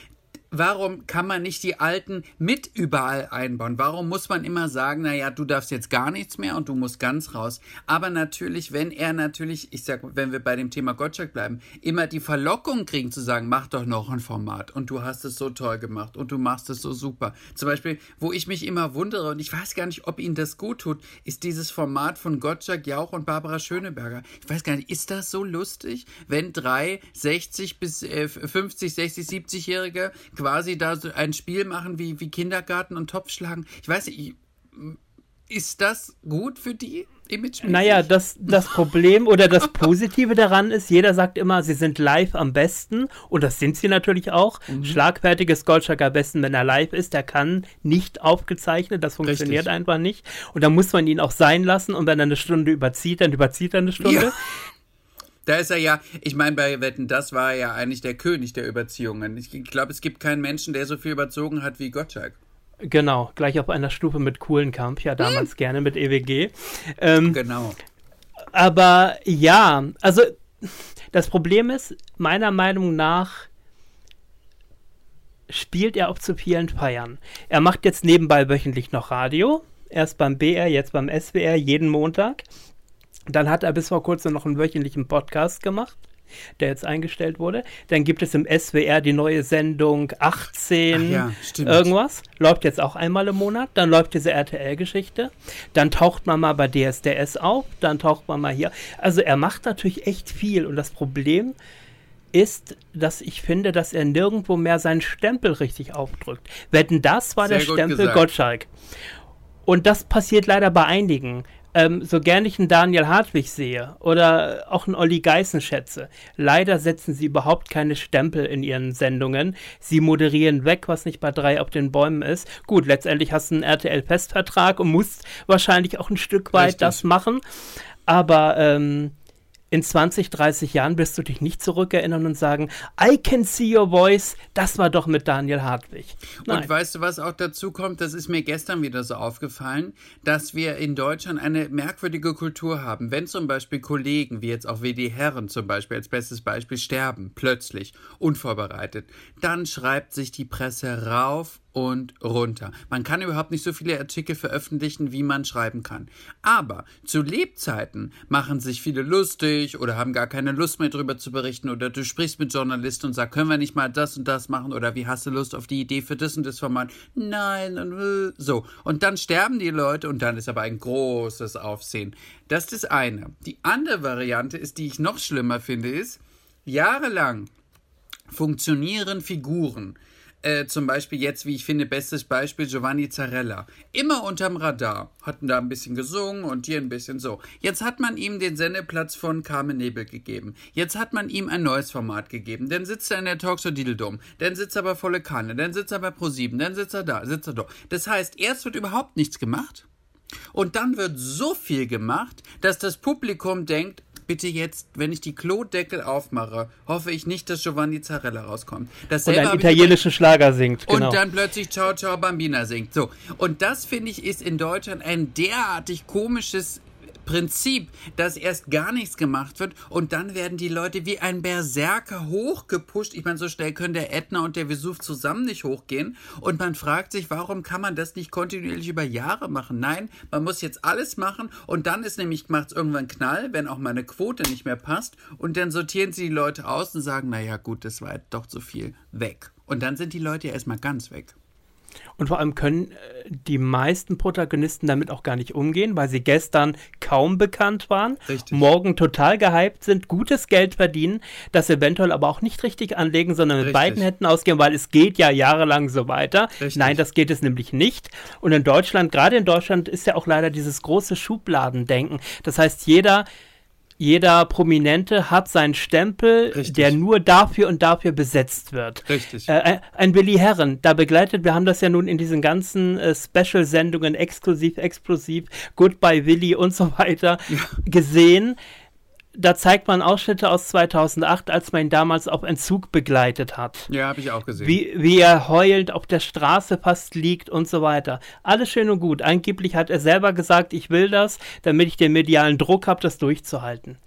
warum kann man nicht die Alten mit überall einbauen? Warum muss man immer sagen, naja, du darfst jetzt gar nichts mehr und du musst ganz raus? Aber natürlich, wenn er natürlich, ich sag, wenn wir bei dem Thema Gottschalk bleiben, immer die Verlockung kriegen zu sagen, mach doch noch ein Format und du hast es so toll gemacht und du machst es so super. Zum Beispiel, wo ich mich immer wundere und ich weiß gar nicht, ob ihnen das gut tut, ist dieses Format von Gottschalk, Jauch und Barbara Schöneberger. Ich weiß gar nicht, ist das so lustig, wenn drei 60 bis äh, 50, 60, 70-Jährige quasi da so ein Spiel machen wie, wie Kindergarten und Topf schlagen. Ich weiß nicht, ist das gut für die? Image naja, das, das Problem oder das Positive daran ist, jeder sagt immer, sie sind live am besten und das sind sie natürlich auch. Mhm. Schlagfertig ist Goldschlag am besten, wenn er live ist. Der kann nicht aufgezeichnet, das funktioniert Richtig. einfach nicht. Und da muss man ihn auch sein lassen und wenn er eine Stunde überzieht, dann überzieht er eine Stunde. Ja. Da ist er ja, ich meine, bei Wetten, das war er ja eigentlich der König der Überziehungen. Ich glaube, es gibt keinen Menschen, der so viel überzogen hat wie Gottschalk. Genau, gleich auf einer Stufe mit Kohlenkamp, ja damals hm. gerne mit EWG. Ähm, genau. Aber ja, also das Problem ist, meiner Meinung nach spielt er auf zu vielen Feiern. Er macht jetzt nebenbei wöchentlich noch Radio. Erst beim BR, jetzt beim SWR, jeden Montag. Dann hat er bis vor kurzem noch einen wöchentlichen Podcast gemacht der jetzt eingestellt wurde. Dann gibt es im SWR die neue Sendung 18 ja, irgendwas. Läuft jetzt auch einmal im Monat. Dann läuft diese RTL-Geschichte. Dann taucht man mal bei DSDS auf. Dann taucht man mal hier. Also er macht natürlich echt viel. Und das Problem ist, dass ich finde, dass er nirgendwo mehr seinen Stempel richtig aufdrückt. Wetten, das war Sehr der Stempel gesagt. Gottschalk. Und das passiert leider bei einigen ähm, so gern ich einen Daniel Hartwig sehe oder auch einen Olli Geißen schätze, leider setzen sie überhaupt keine Stempel in ihren Sendungen. Sie moderieren weg, was nicht bei drei auf den Bäumen ist. Gut, letztendlich hast du einen RTL-Festvertrag und musst wahrscheinlich auch ein Stück weit Richtig. das machen. Aber ähm, in 20, 30 Jahren wirst du dich nicht zurückerinnern und sagen, I can see your voice, das war doch mit Daniel Hartwig. Nein. Und weißt du, was auch dazu kommt? Das ist mir gestern wieder so aufgefallen, dass wir in Deutschland eine merkwürdige Kultur haben. Wenn zum Beispiel Kollegen, wie jetzt auch WD Herren zum Beispiel als bestes Beispiel, sterben, plötzlich, unvorbereitet, dann schreibt sich die Presse rauf und runter. Man kann überhaupt nicht so viele Artikel veröffentlichen, wie man schreiben kann. Aber zu Lebzeiten machen sich viele lustig oder haben gar keine Lust mehr darüber zu berichten oder du sprichst mit Journalisten und sagst, können wir nicht mal das und das machen oder wie hast du Lust auf die Idee für das und das Format? Nein, und äh, so. Und dann sterben die Leute und dann ist aber ein großes Aufsehen. Das ist das eine. Die andere Variante ist, die ich noch schlimmer finde, ist, jahrelang funktionieren Figuren, äh, zum Beispiel jetzt, wie ich finde, bestes Beispiel Giovanni Zarella. Immer unterm Radar. Hatten da ein bisschen gesungen und hier ein bisschen so. Jetzt hat man ihm den Sendeplatz von Carmen Nebel gegeben. Jetzt hat man ihm ein neues Format gegeben. Dann sitzt er in der Talkshow Dideldom. Dann sitzt er bei Volle Kanne. Dann sitzt er bei Pro7. Dann sitzt er da, sitzt er da. Das heißt, erst wird überhaupt nichts gemacht. Und dann wird so viel gemacht, dass das Publikum denkt, bitte jetzt, wenn ich die Klodeckel aufmache, hoffe ich nicht, dass Giovanni Zarella rauskommt. Dasselbe und einen italienischen Schlager singt. Genau. Und dann plötzlich Ciao Ciao Bambina singt. So. Und das finde ich ist in Deutschland ein derartig komisches Prinzip, dass erst gar nichts gemacht wird und dann werden die Leute wie ein Berserker hochgepusht. Ich meine, so schnell können der Ätna und der Vesuv zusammen nicht hochgehen und man fragt sich, warum kann man das nicht kontinuierlich über Jahre machen? Nein, man muss jetzt alles machen und dann ist nämlich, macht es irgendwann Knall, wenn auch meine Quote nicht mehr passt und dann sortieren sie die Leute aus und sagen, naja gut, das war doch zu viel, weg. Und dann sind die Leute ja erstmal ganz weg. Und vor allem können äh, die meisten Protagonisten damit auch gar nicht umgehen, weil sie gestern kaum bekannt waren, richtig. morgen total gehypt sind, gutes Geld verdienen, das eventuell aber auch nicht richtig anlegen, sondern mit richtig. beiden Händen ausgehen, weil es geht ja jahrelang so weiter. Richtig. Nein, das geht es nämlich nicht. Und in Deutschland, gerade in Deutschland, ist ja auch leider dieses große Schubladendenken. Das heißt, jeder jeder Prominente hat seinen Stempel, Richtig. der nur dafür und dafür besetzt wird. Richtig. Äh, ein Willi Herren, da begleitet, wir haben das ja nun in diesen ganzen äh, Special-Sendungen, exklusiv, explosiv, Goodbye Willi und so weiter ja. gesehen da zeigt man Ausschnitte aus 2008, als man ihn damals auf Entzug begleitet hat. Ja, habe ich auch gesehen. Wie, wie er heulend auf der Straße fast liegt und so weiter. Alles schön und gut. Angeblich hat er selber gesagt, ich will das, damit ich den medialen Druck habe, das durchzuhalten.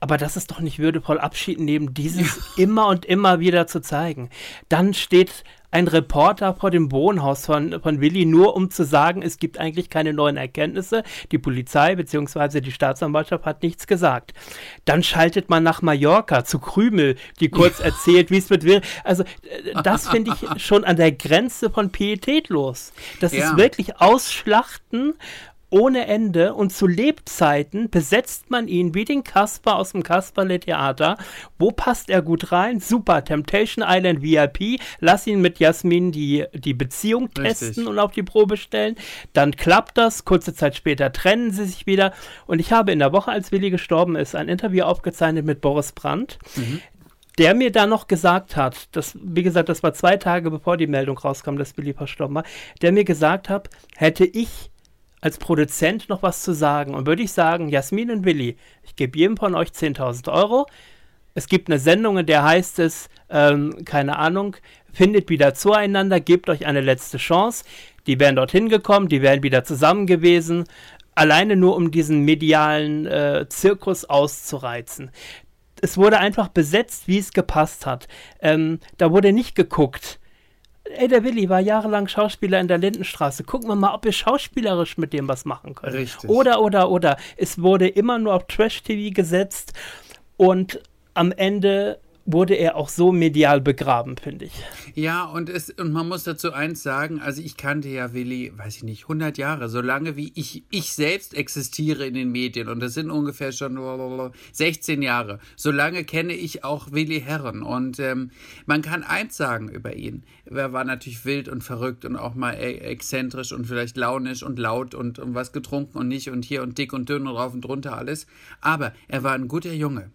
Aber das ist doch nicht würdevoll, Abschied nehmen, dieses ja. immer und immer wieder zu zeigen. Dann steht ein Reporter vor dem Wohnhaus von, von Willi, nur um zu sagen, es gibt eigentlich keine neuen Erkenntnisse. Die Polizei bzw. die Staatsanwaltschaft hat nichts gesagt. Dann schaltet man nach Mallorca zu Krümel, die kurz erzählt, wie es mit Willi. Also, äh, das *laughs* finde ich schon an der Grenze von Pietät los. Das ja. ist wirklich Ausschlachten ohne Ende und zu Lebzeiten besetzt man ihn wie den Kasper aus dem Kasperle-Theater. Wo passt er gut rein? Super, Temptation Island VIP. Lass ihn mit Jasmin die, die Beziehung testen Richtig. und auf die Probe stellen. Dann klappt das. Kurze Zeit später trennen sie sich wieder. Und ich habe in der Woche, als Willi gestorben ist, ein Interview aufgezeichnet mit Boris Brandt. Mhm der mir da noch gesagt hat, das, wie gesagt, das war zwei Tage bevor die Meldung rauskam, dass Willi verstorben war, der mir gesagt hat, hätte ich als Produzent noch was zu sagen und würde ich sagen, Jasmin und Willi, ich gebe jedem von euch 10.000 Euro. Es gibt eine Sendung, in der heißt es, ähm, keine Ahnung, findet wieder zueinander, gebt euch eine letzte Chance. Die wären dorthin gekommen, die wären wieder zusammen gewesen, alleine nur um diesen medialen äh, Zirkus auszureizen. Es wurde einfach besetzt, wie es gepasst hat. Ähm, da wurde nicht geguckt, ey, der Willi war jahrelang Schauspieler in der Lindenstraße. Gucken wir mal, ob wir schauspielerisch mit dem was machen können. Richtig. Oder, oder, oder. Es wurde immer nur auf Trash-TV gesetzt und am Ende wurde er auch so medial begraben, finde ich. Ja, und, es, und man muss dazu eins sagen, also ich kannte ja Willi, weiß ich nicht, 100 Jahre, so lange wie ich, ich selbst existiere in den Medien und das sind ungefähr schon 16 Jahre. So lange kenne ich auch Willi Herren und ähm, man kann eins sagen über ihn. Er war natürlich wild und verrückt und auch mal e-, exzentrisch und vielleicht launisch und laut und, und was getrunken und nicht und hier und dick und dünn und rauf und drunter alles. Aber er war ein guter Junge.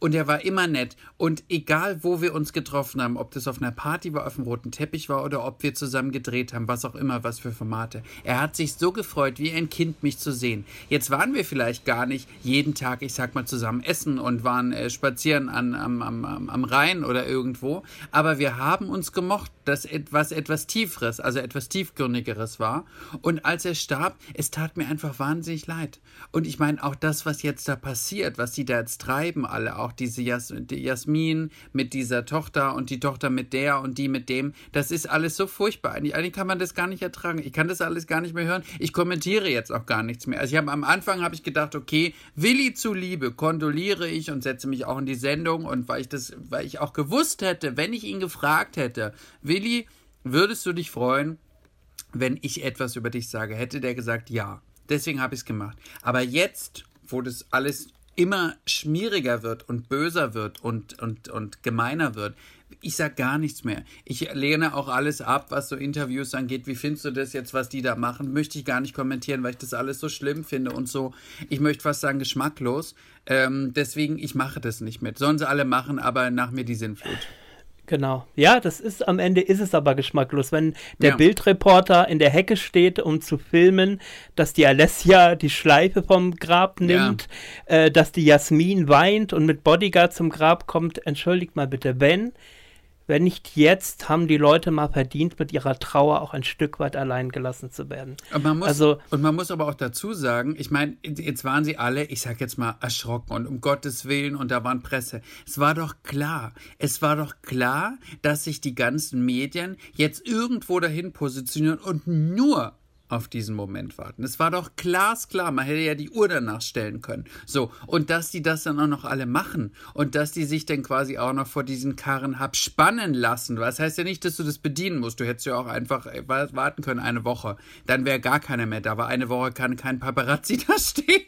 Und er war immer nett. Und egal, wo wir uns getroffen haben, ob das auf einer Party war, auf dem roten Teppich war oder ob wir zusammen gedreht haben, was auch immer, was für Formate. Er hat sich so gefreut, wie ein Kind, mich zu sehen. Jetzt waren wir vielleicht gar nicht jeden Tag, ich sag mal, zusammen essen und waren äh, spazieren an, am, am, am Rhein oder irgendwo. Aber wir haben uns gemocht, dass etwas etwas Tieferes, also etwas Tiefgründigeres war. Und als er starb, es tat mir einfach wahnsinnig leid. Und ich meine, auch das, was jetzt da passiert, was sie da jetzt treiben, alle, auch auch diese Jas die Jasmin mit dieser Tochter und die Tochter mit der und die mit dem. Das ist alles so furchtbar. Eigentlich, eigentlich kann man das gar nicht ertragen. Ich kann das alles gar nicht mehr hören. Ich kommentiere jetzt auch gar nichts mehr. Also ich habe am Anfang habe ich gedacht, okay, Willi zuliebe kondoliere ich und setze mich auch in die Sendung und weil ich das, weil ich auch gewusst hätte, wenn ich ihn gefragt hätte, Willi, würdest du dich freuen, wenn ich etwas über dich sage, hätte der gesagt, ja. Deswegen habe ich es gemacht. Aber jetzt, wo das alles immer schmieriger wird und böser wird und, und, und gemeiner wird. Ich sag gar nichts mehr. Ich lehne auch alles ab, was so Interviews angeht. Wie findest du das jetzt, was die da machen? Möchte ich gar nicht kommentieren, weil ich das alles so schlimm finde und so, ich möchte fast sagen, geschmacklos. Ähm, deswegen, ich mache das nicht mit. Sollen sie alle machen, aber nach mir die Sinnflut. Genau. Ja, das ist am Ende ist es aber geschmacklos, wenn der ja. Bildreporter in der Hecke steht, um zu filmen, dass die Alessia die Schleife vom Grab nimmt, ja. äh, dass die Jasmin weint und mit Bodyguard zum Grab kommt. Entschuldigt mal bitte, wenn wenn nicht jetzt, haben die Leute mal verdient, mit ihrer Trauer auch ein Stück weit allein gelassen zu werden. Und man muss, also, und man muss aber auch dazu sagen, ich meine, jetzt waren sie alle, ich sag jetzt mal, erschrocken und um Gottes Willen und da waren Presse. Es war doch klar, es war doch klar, dass sich die ganzen Medien jetzt irgendwo dahin positionieren und nur auf diesen Moment warten. Es war doch glasklar, man hätte ja die Uhr danach stellen können. So, und dass die das dann auch noch alle machen und dass die sich dann quasi auch noch vor diesen Karren hab spannen lassen. Das heißt ja nicht, dass du das bedienen musst. Du hättest ja auch einfach äh, warten können eine Woche. Dann wäre gar keiner mehr da. Aber eine Woche kann kein Paparazzi *laughs* da stehen.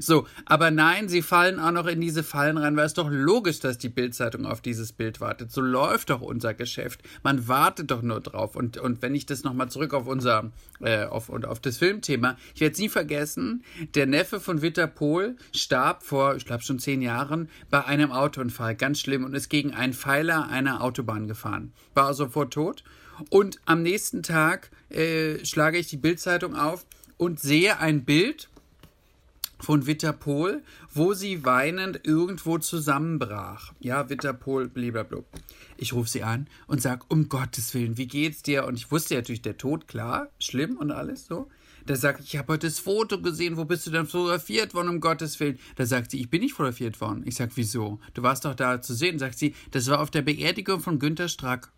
So, aber nein, sie fallen auch noch in diese Fallen rein, weil es doch logisch, dass die Bildzeitung auf dieses Bild wartet. So läuft doch unser Geschäft. Man wartet doch nur drauf. Und, und wenn ich das nochmal zurück auf unser, äh, auf, und auf das Filmthema. Ich werde es nie vergessen, der Neffe von Witter Pohl starb vor, ich glaube schon zehn Jahren, bei einem Autounfall. Ganz schlimm und ist gegen einen Pfeiler einer Autobahn gefahren. War sofort tot. Und am nächsten Tag äh, schlage ich die Bildzeitung auf und sehe ein Bild von Witterpol, wo sie weinend irgendwo zusammenbrach. Ja, Witterpol, blablabla. Ich rufe sie an und sage, um Gottes Willen, wie geht's dir? Und ich wusste natürlich, der Tod, klar, schlimm und alles so. Da sagt, ich habe heute das Foto gesehen, wo bist du denn fotografiert worden, um Gottes Willen? Da sagt sie, ich bin nicht fotografiert worden. Ich sag, wieso? Du warst doch da zu sehen. Sagt sie, das war auf der Beerdigung von Günter Strack.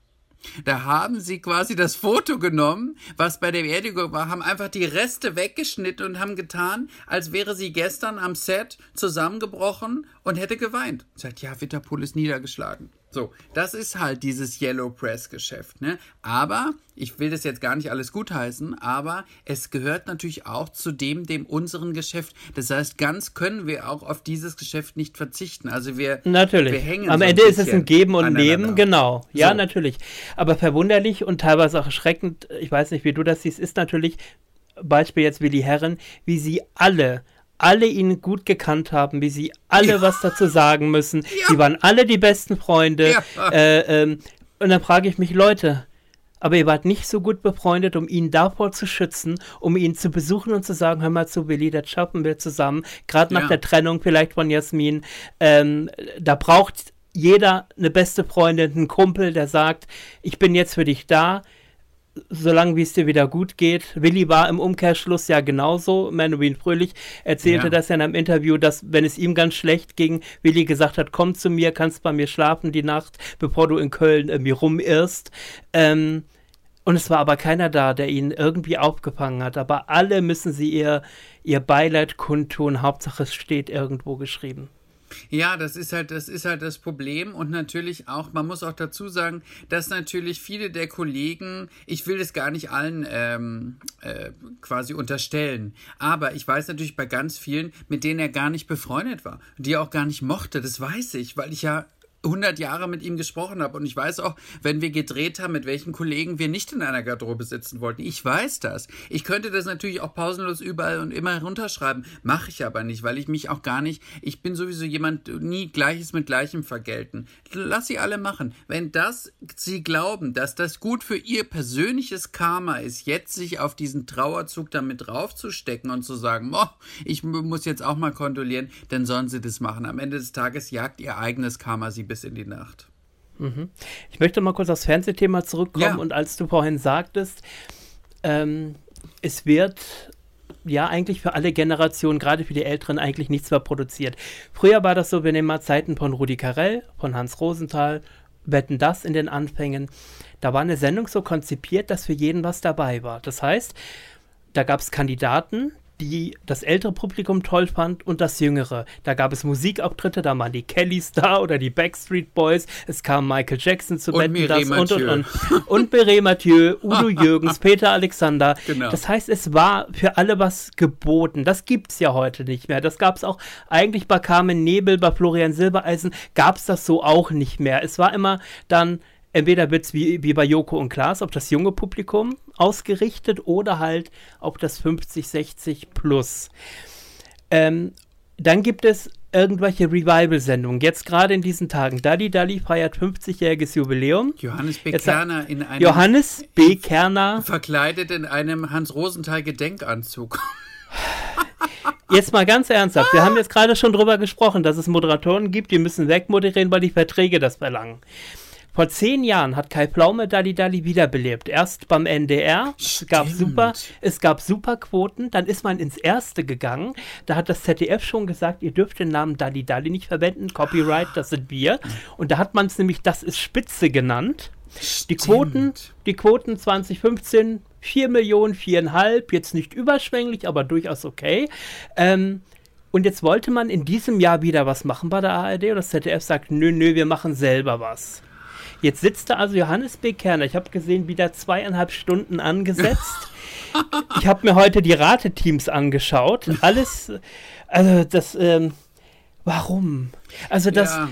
Da haben sie quasi das Foto genommen, was bei der Beerdigung war, haben einfach die Reste weggeschnitten und haben getan, als wäre sie gestern am Set zusammengebrochen und hätte geweint. Sagt, ja, Witterpool ist niedergeschlagen. So, das ist halt dieses Yellow Press Geschäft, ne? Aber ich will das jetzt gar nicht alles gutheißen, aber es gehört natürlich auch zu dem, dem unseren Geschäft. Das heißt, ganz können wir auch auf dieses Geschäft nicht verzichten. Also wir, natürlich. wir hängen Am so Ende ist es ein Geben und aneinander. Nehmen, genau. Ja, So. natürlich. Aber verwunderlich und teilweise auch erschreckend, ich weiß nicht, wie du das siehst, ist natürlich, Beispiel jetzt Willi Herren, wie sie alle alle ihn gut gekannt haben, wie sie alle Ja. was dazu sagen müssen. *laughs* Ja. Sie waren alle die besten Freunde. Ja. Äh, ähm, und dann frage ich mich, Leute, aber ihr wart nicht so gut befreundet, um ihn davor zu schützen, um ihn zu besuchen und zu sagen, hör mal zu, Willi, das schaffen wir zusammen. Gerade nach Ja. der Trennung vielleicht von Jasmin. Ähm, da braucht jeder eine beste Freundin, einen Kumpel, der sagt, ich bin jetzt für dich da, solange wie es dir wieder gut geht. Willi war im Umkehrschluss ja genauso. Manuel Fröhlich erzählte Ja. das ja in einem Interview, dass, wenn es ihm ganz schlecht ging, Willi gesagt hat, komm zu mir, kannst bei mir schlafen die Nacht, bevor du in Köln irgendwie rumirrst. Ähm, und es war aber keiner da, der ihn irgendwie aufgefangen hat. Aber alle müssen sie ihr, ihr Beileid kundtun. Hauptsache es steht irgendwo geschrieben. Ja, das ist halt, das ist halt das Problem. Und natürlich auch, man muss auch dazu sagen, dass natürlich viele der Kollegen, ich will das gar nicht allen ähm, äh, quasi unterstellen, aber ich weiß natürlich bei ganz vielen, mit denen er gar nicht befreundet war, die er auch gar nicht mochte, das weiß ich, weil ich ja 100 Jahre mit ihm gesprochen habe und ich weiß auch, wenn wir gedreht haben, mit welchen Kollegen wir nicht in einer Garderobe sitzen wollten. Ich weiß das. Ich könnte das natürlich auch pausenlos überall und immer runterschreiben, mache ich aber nicht, weil ich mich auch gar nicht, ich bin sowieso jemand, nie Gleiches mit Gleichem vergelten. Lass sie alle machen. Wenn das sie glauben, dass das gut für ihr persönliches Karma ist, jetzt sich auf diesen Trauerzug damit draufzustecken und zu sagen, oh, ich mu- muss jetzt auch mal kondolieren, dann sollen sie das machen. Am Ende des Tages jagt ihr eigenes Karma sie bis in die Nacht. Ich möchte mal kurz aufs Fernsehthema zurückkommen Ja. und als du vorhin sagtest, ähm, es wird ja eigentlich für alle Generationen, gerade für die Älteren, eigentlich nichts mehr produziert. Früher war das so, wir nehmen mal Zeiten von Rudi Carell, von Hans Rosenthal, wetten das in den Anfängen. Da war eine Sendung so konzipiert, dass für jeden was dabei war. Das heißt, da gab es Kandidaten, die das ältere Publikum toll fand und das jüngere. Da gab es Musikauftritte, da waren die Kellys da oder die Backstreet Boys. Es kam Michael Jackson zu Und Mireille und und und. Und Mireille Mathieu, Udo *laughs* Jürgens, Peter Alexander. Genau. Das heißt, es war für alle was geboten. Das gibt's ja heute nicht mehr. Das gab's auch eigentlich bei Carmen Nebel, bei Florian Silbereisen gab's das so auch nicht mehr. Es war immer dann entweder wird's wie, wie bei Joko und Klaas auf das junge Publikum ausgerichtet oder halt auf das 50, 60 plus. Ähm, dann gibt es irgendwelche Revival-Sendungen. Jetzt gerade in diesen Tagen. Dalli Dalli feiert 50-jähriges Jubiläum. Johannes B. Jetzt- Kerner in einem Johannes B. Kerner. verkleidet in einem Hans Rosenthal Gedenkanzug. *laughs* Jetzt mal ganz ernsthaft. Wir haben jetzt gerade schon drüber gesprochen, dass es Moderatoren gibt, die müssen wegmoderieren, weil die Verträge das verlangen. Vor zehn Jahren hat Kai Pflaume Dalli Dalli wiederbelebt. Erst beim NDR. Es gab super, es gab super Quoten. Dann ist man ins Erste gegangen. Da hat das ZDF schon gesagt, ihr dürft den Namen Dalli Dalli nicht verwenden. Copyright, das sind wir. Und da hat man es nämlich, das ist Spitze genannt. Die Quoten, die Quoten 2015, 4 Millionen, 4,5, jetzt nicht überschwänglich, aber durchaus okay. Ähm, und jetzt wollte man in diesem Jahr wieder was machen bei der ARD und das ZDF sagt, nö, nö, wir machen selber was. Jetzt sitzt da also Johannes B. Kerner. Ich habe gesehen, wieder zweieinhalb Stunden angesetzt. *laughs* ich habe mir heute die Rateteams angeschaut. Alles, also das, ähm, warum? Also das, ja.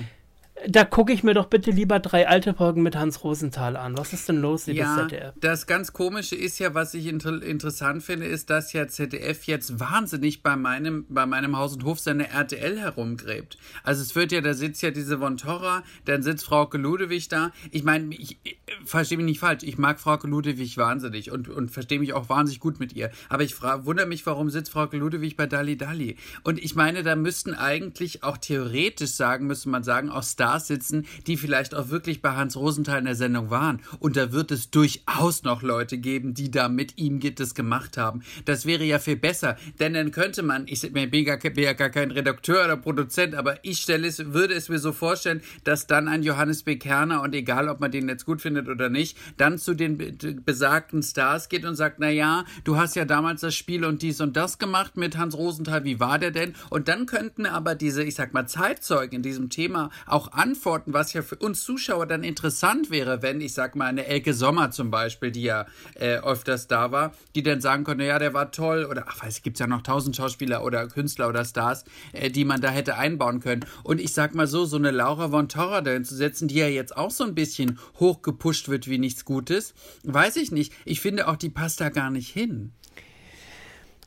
Da gucke ich mir doch bitte lieber drei alte Folgen mit Hans Rosenthal an. Was ist denn los, liebes Ja, ZDF? das ganz Komische ist ja, was ich inter interessant finde, ist, dass ja ZDF jetzt wahnsinnig bei meinem, bei meinem Haus- und Hofsender RTL herumgräbt. Also es wird ja, da sitzt ja diese Von Torra, dann sitzt Frauke Ludewig da. Ich meine, ich, ich verstehe mich nicht falsch, ich mag Frauke Ludewig wahnsinnig und, und verstehe mich auch wahnsinnig gut mit ihr. Aber ich wundere mich, warum sitzt Frauke Ludewig bei Dalli Dalli? Und ich meine, da müssten eigentlich auch theoretisch sagen, müsste man sagen, auch Stars sitzen, die vielleicht auch wirklich bei Hans Rosenthal in der Sendung waren. Und da wird es durchaus noch Leute geben, die da mit ihm das gemacht haben. Das wäre ja viel besser, denn dann könnte man, ich bin ja, gar, kein Redakteur oder Produzent, aber ich stelle es, würde es mir so vorstellen, dass dann ein Johannes B. Kerner und egal, ob man den jetzt gut findet oder nicht, dann zu den be- besagten Stars geht und sagt, na ja, du hast ja damals das Spiel und dies und das gemacht mit Hans Rosenthal, wie war der denn? Und dann könnten aber diese, ich sag mal, Zeitzeugen in diesem Thema auch beantworten, was ja für uns Zuschauer dann interessant wäre, wenn ich sag mal eine Elke Sommer zum Beispiel, die ja äh, öfters da war, die dann sagen konnte, ja, der war toll oder ach weiß, gibt es ja noch tausend Schauspieler oder Künstler oder Stars, äh, die man da hätte einbauen können. Und ich sag mal so, so eine Laura von Torra dahin zu setzen, die ja jetzt auch so ein bisschen hochgepusht wird wie nichts Gutes, weiß ich nicht. Ich finde auch, die passt da gar nicht hin.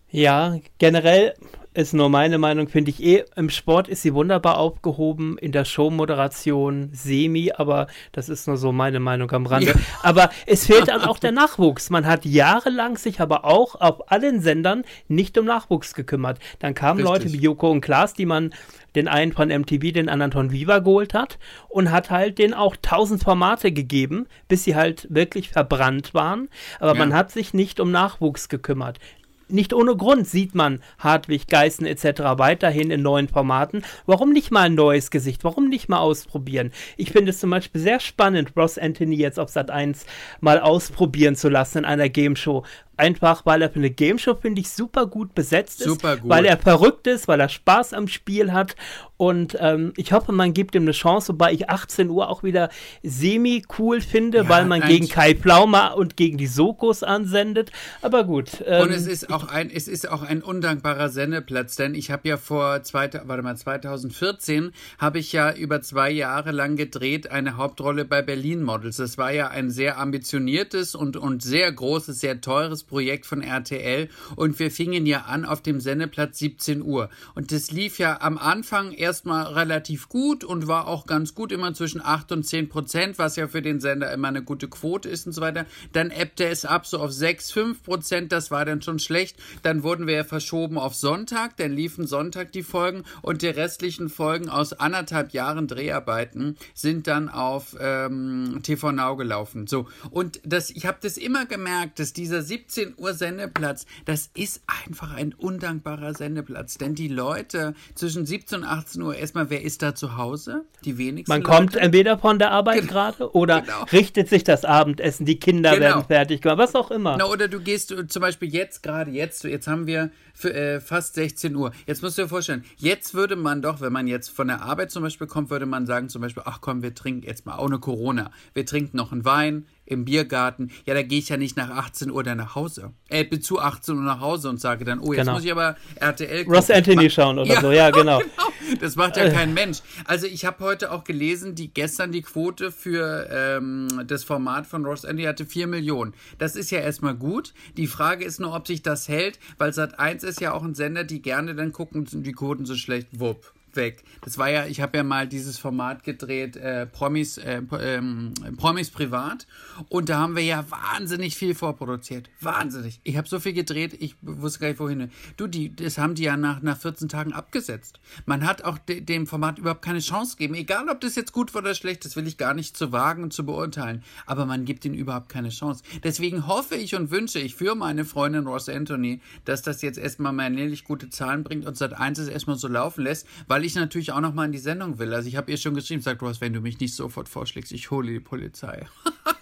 Ja, generell ist nur meine Meinung, finde ich eh, im Sport ist sie wunderbar aufgehoben, in der Showmoderation semi, aber das ist nur so meine Meinung am Rande. Ja. Aber es fehlt dann *laughs* auch der Nachwuchs. Man hat jahrelang sich aber auch auf allen Sendern nicht um Nachwuchs gekümmert. Dann kamen Richtig. Leute wie Joko und Klaas, die man den einen von MTV, den anderen von Viva geholt hat und hat halt denen auch tausend Formate gegeben, bis sie halt wirklich verbrannt waren. Aber ja. man hat sich nicht um Nachwuchs gekümmert nicht ohne Grund sieht man Hartwig, Geißen etc. weiterhin in neuen Formaten. Warum nicht mal ein neues Gesicht? Warum nicht mal ausprobieren? Ich finde es zum Beispiel sehr spannend, Ross Anthony jetzt auf Sat 1 mal ausprobieren zu lassen in einer Game Show. Einfach, weil er für eine Game Show, finde ich, super gut besetzt ist. Super gut. Weil er verrückt ist, weil er Spaß am Spiel hat. Und ähm, ich hoffe, man gibt ihm eine Chance, wobei ich 18 Uhr auch wieder semi-cool finde, ja, weil man gegen Kai Plaumer und gegen die Sokos ansendet. Aber gut. Ähm, und es ist auch ein, es ist auch ein undankbarer Sendeplatz, denn ich habe ja vor zwei, warte mal, 2014 habe ich ja über zwei Jahre lang gedreht eine Hauptrolle bei Berlin Models. Das war ja ein sehr ambitioniertes und, und sehr großes, sehr teures Projekt von RTL und wir fingen ja an auf dem Sendeplatz 17 Uhr. Und das lief ja am Anfang erstmal relativ gut und war auch ganz gut, immer zwischen 8 und 10 Prozent, was ja für den Sender immer eine gute Quote ist und so weiter. Dann ebbte es ab so auf 6, 5 Prozent, das war dann schon schlecht. Dann wurden wir ja verschoben auf Sonntag, dann liefen Sonntag die Folgen und die restlichen Folgen aus anderthalb Jahren Dreharbeiten sind dann auf ähm, TV Now gelaufen. So, und das, ich habe das immer gemerkt, dass dieser 17 17 Uhr Sendeplatz, das ist einfach ein undankbarer Sendeplatz. Denn die Leute zwischen 17 und 18 Uhr, erstmal, wer ist da zu Hause? Die wenigsten. Man Leute. kommt entweder von der Arbeit genau. gerade oder genau. richtet sich das Abendessen, die Kinder genau. werden fertig gemacht, was auch immer. Na, oder du gehst äh, zum Beispiel jetzt gerade, jetzt, jetzt haben wir für, äh, fast 16 Uhr. Jetzt musst du dir vorstellen, jetzt würde man doch, wenn man jetzt von der Arbeit zum Beispiel kommt, würde man sagen zum Beispiel, ach komm, wir trinken jetzt mal ohne Corona. Wir trinken noch einen Wein, im Biergarten, ja, da gehe ich ja nicht nach 18 Uhr dann nach Hause. Äh, zu 18 Uhr nach Hause und sage dann, oh, jetzt genau. muss ich aber RTL gucken. Ross Anthony schauen oder ja, so, ja, *laughs* genau. genau. Das macht ja kein Mensch. Also ich habe heute auch gelesen, die gestern die Quote für ähm, das Format von Ross Anthony hatte 4 Millionen. Das ist ja erstmal gut. Die Frage ist nur, ob sich das hält, weil Sat1 ist ja auch ein Sender, die gerne dann gucken, sind die Quoten so schlecht, wupp weg. Das war ja, ich habe ja mal dieses Format gedreht, äh, Promis, äh, ähm, Promis privat. Und da haben wir ja wahnsinnig viel vorproduziert. Wahnsinnig. Ich habe so viel gedreht, ich wusste gar nicht wohin. Du, die, das haben die ja nach, nach 14 Tagen abgesetzt. Man hat auch de, dem Format überhaupt keine Chance gegeben. Egal, ob das jetzt gut war oder schlecht, das will ich gar nicht zu wagen und zu beurteilen. Aber man gibt ihnen überhaupt keine Chance. Deswegen hoffe ich und wünsche ich für meine Freundin Ross Anthony, dass das jetzt erstmal mal gute Zahlen bringt und seit eins es erstmal so laufen lässt, weil weil ich natürlich auch noch mal in die Sendung will. Also ich habe ihr schon geschrieben, sagt Ross, wenn du mich nicht sofort vorschlägst, ich hole die Polizei.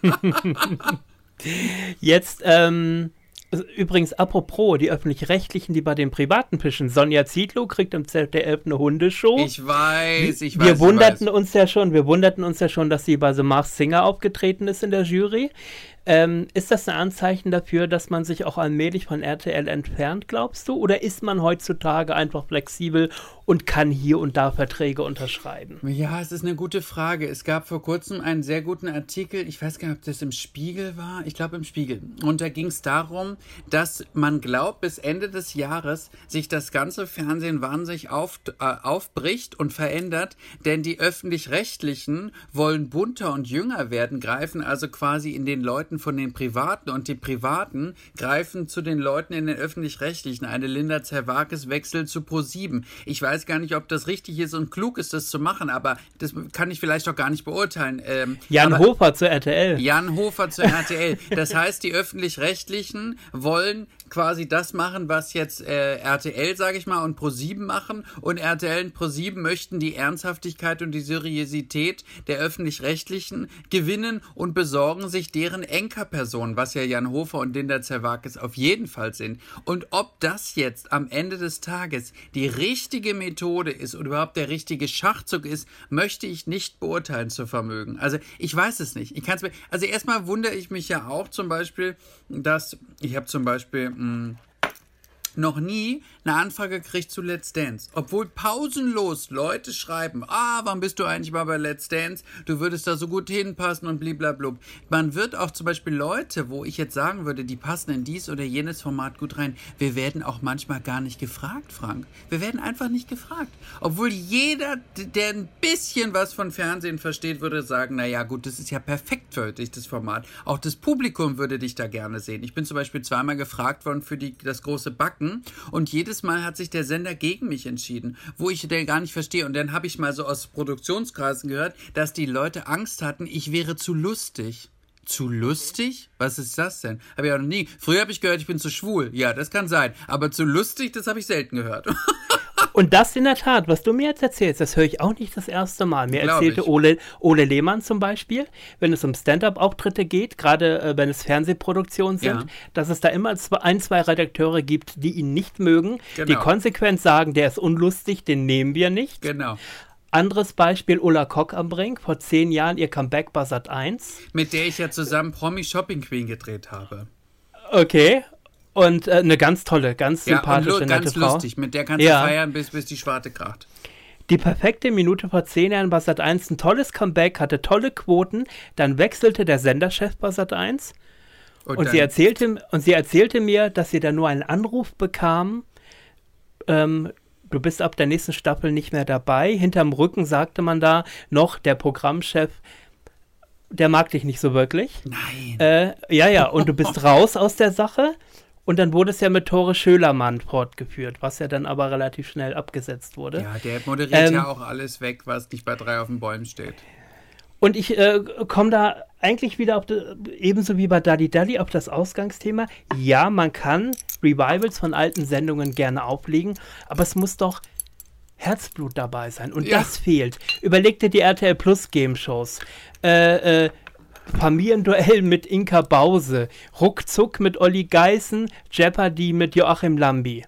*laughs* Jetzt, ähm, übrigens, apropos, die Öffentlich-Rechtlichen, die bei den Privaten pischen. Sonja Zietlow kriegt im ZDF eine Hundeshow. Ich weiß, ich weiß. Wir wunderten weiß. uns ja schon, wir wunderten uns ja schon, dass sie bei The Mars Singer aufgetreten ist in der Jury. Ähm, ist das ein Anzeichen dafür, dass man sich auch allmählich von RTL entfernt, glaubst du? Oder ist man heutzutage einfach flexibel und kann hier und da Verträge unterschreiben? Ja, es ist eine gute Frage. Es gab vor kurzem einen sehr guten Artikel, ich weiß gar nicht, ob das im Spiegel war, ich glaube im Spiegel. Und da ging es darum, dass man glaubt, bis Ende des Jahres sich das ganze Fernsehen wahnsinnig auf, äh, aufbricht und verändert, denn die öffentlich-rechtlichen wollen bunter und jünger werden, greifen also quasi in den Leuten Leuten von den Privaten und die Privaten greifen zu den Leuten in den Öffentlich-Rechtlichen. Eine Linda Zerwakis wechselt zu Pro7. Ich weiß gar nicht, ob das richtig ist und klug ist, das zu machen, aber das kann ich vielleicht auch gar nicht beurteilen. Ähm, Jan Hofer zu RTL. Jan Hofer zu RTL. Das heißt, die Öffentlich-Rechtlichen wollen quasi das machen, was jetzt äh, RTL, sage ich mal, und Pro7 machen. Und RTL und Pro7 möchten die Ernsthaftigkeit und die Seriosität der öffentlich-rechtlichen gewinnen und besorgen sich deren Enkerpersonen, was ja Jan Hofer und Linda Zerwakis auf jeden Fall sind. Und ob das jetzt am Ende des Tages die richtige Methode ist oder überhaupt der richtige Schachzug ist, möchte ich nicht beurteilen zu vermögen. Also ich weiß es nicht. Ich kann es mir. Also erstmal wundere ich mich ja auch zum Beispiel, dass ich habe zum Beispiel mh, noch nie eine Anfrage gekriegt zu Let's Dance. Obwohl pausenlos Leute schreiben, ah, wann bist du eigentlich mal bei Let's Dance? Du würdest da so gut hinpassen und bliblablub. Man wird auch zum Beispiel Leute, wo ich jetzt sagen würde, die passen in dies oder jenes Format gut rein. Wir werden auch manchmal gar nicht gefragt, Frank. Wir werden einfach nicht gefragt. Obwohl jeder, der ein bisschen was von Fernsehen versteht, würde sagen, naja, gut, das ist ja perfekt für dich, das Format. Auch das Publikum würde dich da gerne sehen. Ich bin zum Beispiel zweimal gefragt worden für die, das große Backen und jedes jedes Mal hat sich der Sender gegen mich entschieden, wo ich den gar nicht verstehe. Und dann habe ich mal so aus Produktionskreisen gehört, dass die Leute Angst hatten, ich wäre zu lustig. Zu lustig? Was ist das denn? Habe ich auch noch nie. Früher habe ich gehört, ich bin zu schwul. Ja, das kann sein. Aber zu lustig, das habe ich selten gehört. *laughs* Und das in der Tat, was du mir jetzt erzählst, das höre ich auch nicht das erste Mal. Mir Glaub erzählte Ole, Ole Lehmann zum Beispiel, wenn es um Stand-up-Auftritte geht, gerade äh, wenn es Fernsehproduktionen sind, ja. dass es da immer zwei, ein, zwei Redakteure gibt, die ihn nicht mögen, genau. die konsequent sagen, der ist unlustig, den nehmen wir nicht. Genau. Anderes Beispiel, Ulla Kock am Brink, vor zehn Jahren ihr Comeback bei Sat 1. Mit der ich ja zusammen Promi Shopping Queen gedreht habe. Okay, und äh, eine ganz tolle, ganz sympathische, ja, und ganz Frau. lustig. Mit der kannst ja. du feiern, bis, bis die Schwarte kracht. Die perfekte Minute vor zehn Jahren bei Sat 1 ein tolles Comeback, hatte tolle Quoten. Dann wechselte der Senderchef bei Sat 1. Und, und sie, erzählte, und sie erzählte mir, dass sie da nur einen Anruf bekam. Ähm, du bist ab der nächsten Staffel nicht mehr dabei. Hinterm Rücken sagte man da noch, der Programmchef, der mag dich nicht so wirklich. Nein. Äh, ja, ja, und du bist *laughs* raus aus der Sache. Und dann wurde es ja mit Tore Schölermann fortgeführt, was ja dann aber relativ schnell abgesetzt wurde. Ja, der moderiert ähm, ja auch alles weg, was nicht bei drei auf den Bäumen steht. Und ich äh, komme da eigentlich wieder auf, de, ebenso wie bei Daddy Daddy, auf das Ausgangsthema. Ja, man kann Revivals von alten Sendungen gerne auflegen, aber es muss doch Herzblut dabei sein. Und ja. das fehlt. Überleg dir die RTL Plus Game Shows. Äh, äh, Familienduell mit Inka Bause, Ruckzuck mit Olli Geißen, Jeopardy mit Joachim Lambi.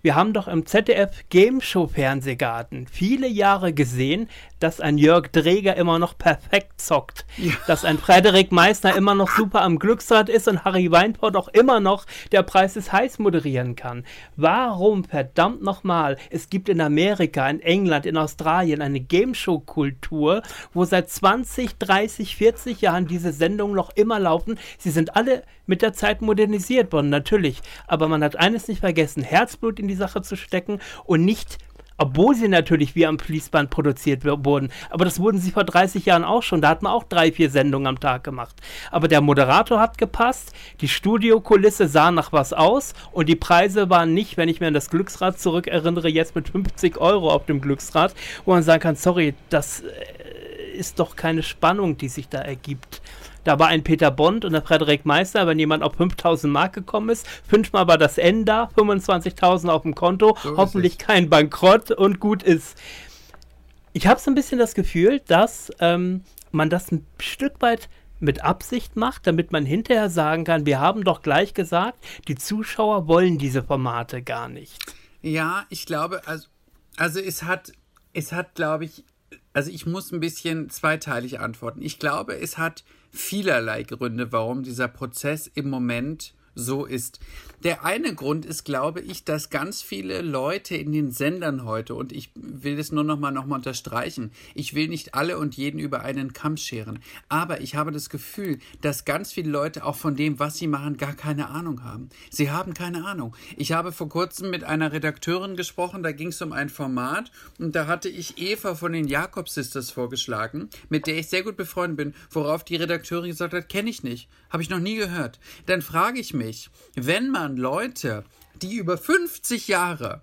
Wir haben doch im ZDF Game Show Fernsehgarten viele Jahre gesehen, dass ein Jörg Dreger immer noch perfekt zockt, ja. dass ein Frederik Meissner immer noch super am Glücksrad ist und Harry Weinport auch immer noch der Preis ist heiß moderieren kann. Warum verdammt nochmal? Es gibt in Amerika, in England, in Australien eine Game Show Kultur, wo seit 20, 30, 40 Jahren diese Sendungen noch immer laufen. Sie sind alle mit der Zeit modernisiert worden, natürlich. Aber man hat eines nicht vergessen, Herzblut in die Sache zu stecken und nicht obwohl sie natürlich wie am Fließband produziert wurden. Aber das wurden sie vor 30 Jahren auch schon. Da hat man auch drei, vier Sendungen am Tag gemacht. Aber der Moderator hat gepasst, die Studiokulisse sah nach was aus und die Preise waren nicht, wenn ich mir an das Glücksrad zurückerinnere, jetzt mit 50 Euro auf dem Glücksrad, wo man sagen kann, sorry, das äh, ist doch keine Spannung, die sich da ergibt. Da war ein Peter Bond und der Frederik Meister, wenn jemand auf 5000 Mark gekommen ist, fünfmal war das N da, 25.000 auf dem Konto, so hoffentlich kein Bankrott und gut ist. Ich habe so ein bisschen das Gefühl, dass ähm, man das ein Stück weit mit Absicht macht, damit man hinterher sagen kann, wir haben doch gleich gesagt, die Zuschauer wollen diese Formate gar nicht. Ja, ich glaube, also, also es hat, es hat, glaube ich, also ich muss ein bisschen zweiteilig antworten. Ich glaube, es hat vielerlei Gründe, warum dieser Prozess im Moment so ist. Der eine Grund ist, glaube ich, dass ganz viele Leute in den Sendern heute, und ich will das nur nochmal noch mal unterstreichen, ich will nicht alle und jeden über einen Kamm scheren, aber ich habe das Gefühl, dass ganz viele Leute auch von dem, was sie machen, gar keine Ahnung haben. Sie haben keine Ahnung. Ich habe vor kurzem mit einer Redakteurin gesprochen, da ging es um ein Format und da hatte ich Eva von den Jakob Sisters vorgeschlagen, mit der ich sehr gut befreundet bin, worauf die Redakteurin gesagt hat, kenne ich nicht, habe ich noch nie gehört. Dann frage ich mich, wenn man Leute, die über 50 Jahre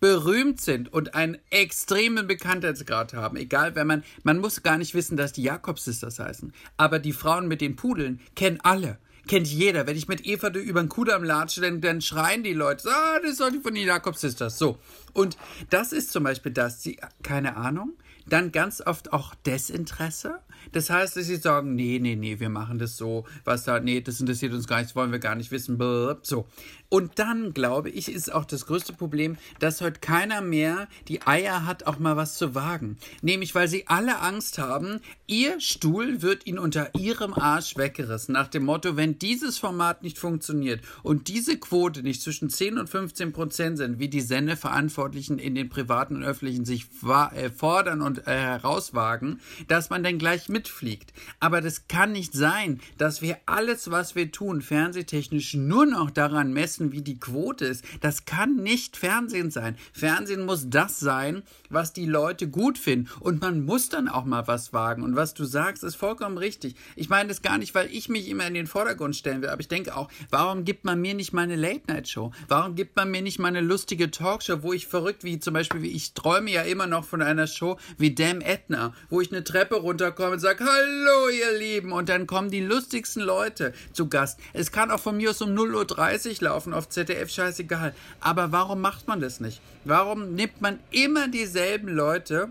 berühmt sind und einen extremen Bekanntheitsgrad haben. Egal, wenn man, man muss gar nicht wissen, dass die Jakobs Sisters heißen. Aber die Frauen mit den Pudeln kennen alle Kennt jeder. Wenn ich mit Eva über den Kudamm latsche, dann, dann schreien die Leute, ah, das ist die von den Jakob Sisters. So. Und das ist zum Beispiel das, sie, keine Ahnung, dann ganz oft auch Desinteresse. Das heißt, dass sie sagen, nee, nee, nee, wir machen das so, was da, nee, das interessiert uns gar nicht, das wollen wir gar nicht wissen, so. Und dann, glaube ich, ist auch das größte Problem, dass heute keiner mehr die Eier hat, auch mal was zu wagen. Nämlich, weil sie alle Angst haben, ihr Stuhl wird ihnen unter ihrem Arsch weggerissen. Nach dem Motto, wenn dieses Format nicht funktioniert und diese Quote nicht zwischen 10 und 15 Prozent sind, wie die Sendeverantwortlichen in den privaten und öffentlichen sich äh, fordern und äh, herauswagen, dass man dann gleich mitfliegt. Aber das kann nicht sein, dass wir alles, was wir tun, fernsehtechnisch nur noch daran messen, wie die Quote ist. Das kann nicht Fernsehen sein. Fernsehen muss das sein, was die Leute gut finden. Und man muss dann auch mal was wagen. Und was du sagst, ist vollkommen richtig. Ich meine das gar nicht, weil ich mich immer in den Vordergrund stellen will. Aber ich denke auch, warum gibt man mir nicht meine Late-Night-Show? Warum gibt man mir nicht meine lustige Talkshow, wo ich verrückt, wie zum Beispiel, wie ich träume ja immer noch von einer Show wie Damn Edna, wo ich eine Treppe runterkomme und sage, hallo ihr Lieben. Und dann kommen die lustigsten Leute zu Gast. Es kann auch von mir aus um 0.30 Uhr laufen auf ZDF, scheißegal. Aber warum macht man das nicht? Warum nimmt man immer dieselben Leute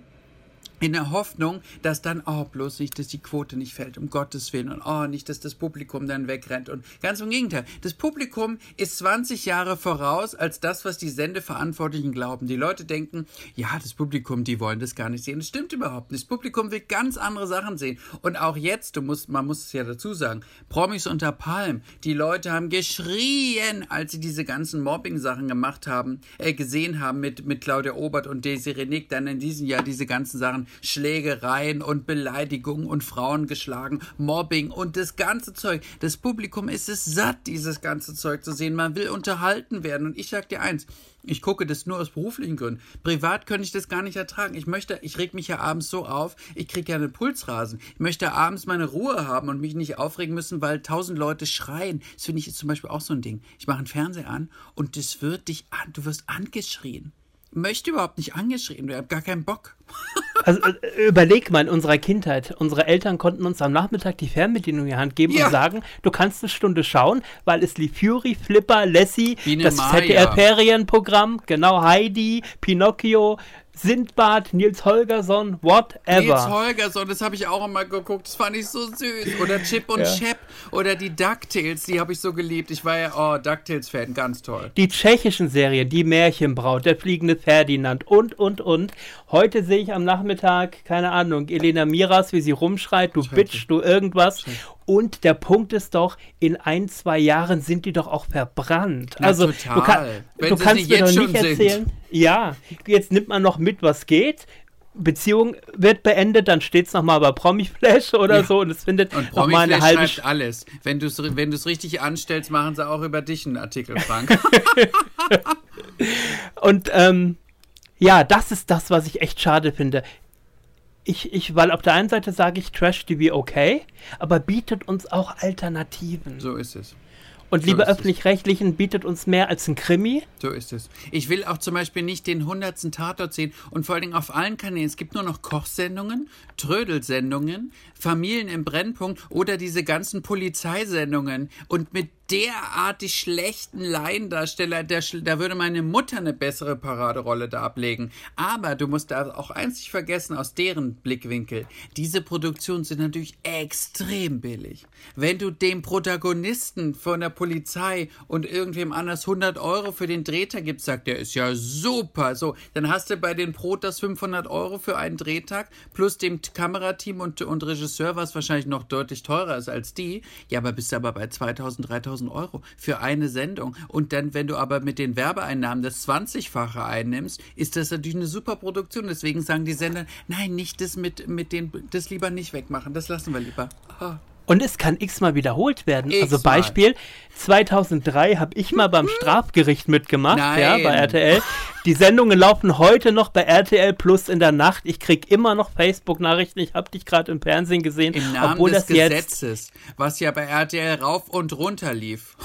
in der Hoffnung, dass dann, oh, bloß nicht, dass die Quote nicht fällt, um Gottes Willen, und oh, nicht, dass das Publikum dann wegrennt. Und ganz im Gegenteil, das Publikum ist 20 Jahre voraus als das, was die Sendeverantwortlichen glauben. Die Leute denken, ja, das Publikum, die wollen das gar nicht sehen. Das stimmt überhaupt nicht. Das Publikum will ganz andere Sachen sehen. Und auch jetzt, du musst, man muss es ja dazu sagen, Promis unter Palm, die Leute haben geschrien, als sie diese ganzen Mobbing-Sachen gemacht haben, äh, gesehen haben mit, mit Claudia Obert und Daisy Renick, dann in diesem Jahr diese ganzen Sachen Schlägereien und Beleidigungen und Frauen geschlagen, Mobbing und das ganze Zeug. Das Publikum ist es satt, dieses ganze Zeug zu sehen. Man will unterhalten werden. Und ich sag dir eins, ich gucke das nur aus beruflichen Gründen. Privat könnte ich das gar nicht ertragen. Ich möchte, ich reg mich ja abends so auf, ich kriege ja einen Pulsrasen. Ich möchte abends meine Ruhe haben und mich nicht aufregen müssen, weil tausend Leute schreien. Das finde ich zum Beispiel auch so ein Ding. Ich mache einen Fernseher an und das wird dich an, du wirst angeschrien möchte überhaupt nicht angeschrien werden, gar keinen Bock. *laughs* Also äh, überleg mal in unserer Kindheit, unsere Eltern konnten uns am Nachmittag die Fernbedienung in die Hand geben ja. und sagen, du kannst eine Stunde schauen, weil es lief Fury, Flipper, Lassie, das ZDF-Ferienprogramm, genau Heidi, Pinocchio, Sindbad, Nils Holgersson, whatever. Nils Holgersson, das habe ich auch immer geguckt, das fand ich so süß. Oder Chip und ja. Chap oder die DuckTales, die habe ich so geliebt. Ich war ja, oh, DuckTales-Fan, ganz toll. Die tschechischen Serien, die Märchenbraut, der fliegende Ferdinand und, und, und. Heute sehe ich am Nachmittag, keine Ahnung, Elena Miras, wie sie rumschreit, du Bitch, du irgendwas. Und der Punkt ist doch, in ein, zwei Jahren sind die doch auch verbrannt. Na, also total. du, kann, du kannst mir doch nicht erzählen. Sind. Ja, jetzt nimmt man noch mit, was geht. Beziehung wird beendet, dann steht es nochmal bei Promiflash oder ja. so und es findet nochmal eine halbe schreibt alles. Wenn du es wenn richtig anstellst, machen sie auch über dich einen Artikel, Frank. *laughs* und ähm, ja, das ist das, was ich echt schade finde ich, ich, weil auf der einen Seite sage ich Trash-TV okay, aber bietet uns auch Alternativen. So ist es. Und liebe öffentlich-rechtlichen bietet uns mehr als ein Krimi. So ist es. Ich will auch zum Beispiel nicht den hundertsten Tatort sehen und vor allen Dingen auf allen Kanälen. Es gibt nur noch Kochsendungen, Trödelsendungen, Familien im Brennpunkt oder diese ganzen Polizeisendungen. Und mit derartig schlechten Laiendarsteller, der, da würde meine Mutter eine bessere Paraderolle da ablegen. Aber du musst da auch nicht vergessen aus deren Blickwinkel. Diese Produktionen sind natürlich extrem billig. Wenn du dem Protagonisten von der Polizei und irgendwem anders 100 Euro für den Drehtag gibst, sagt der ist ja super. So, dann hast du bei den Protas 500 Euro für einen Drehtag plus dem Kamerateam und, und Regisseur, was wahrscheinlich noch deutlich teurer ist als die. Ja, aber bist du aber bei 2000, 3000 1000 Euro für eine Sendung. Und dann, wenn du aber mit den Werbeeinnahmen das 20-fache einnimmst, ist das natürlich eine super Produktion. Deswegen sagen die Sender, nein, nicht das mit, mit den, das lieber nicht wegmachen, das lassen wir lieber. Aha. Und es kann x-mal wiederholt werden. X also Beispiel, 2003 habe ich mal beim Strafgericht mitgemacht, Nein. ja, bei RTL. Die Sendungen laufen heute noch bei RTL Plus in der Nacht. Ich kriege immer noch Facebook-Nachrichten. Ich habe dich gerade im Fernsehen gesehen. Im Namen obwohl des das Gesetzes, was ja bei RTL rauf und runter lief.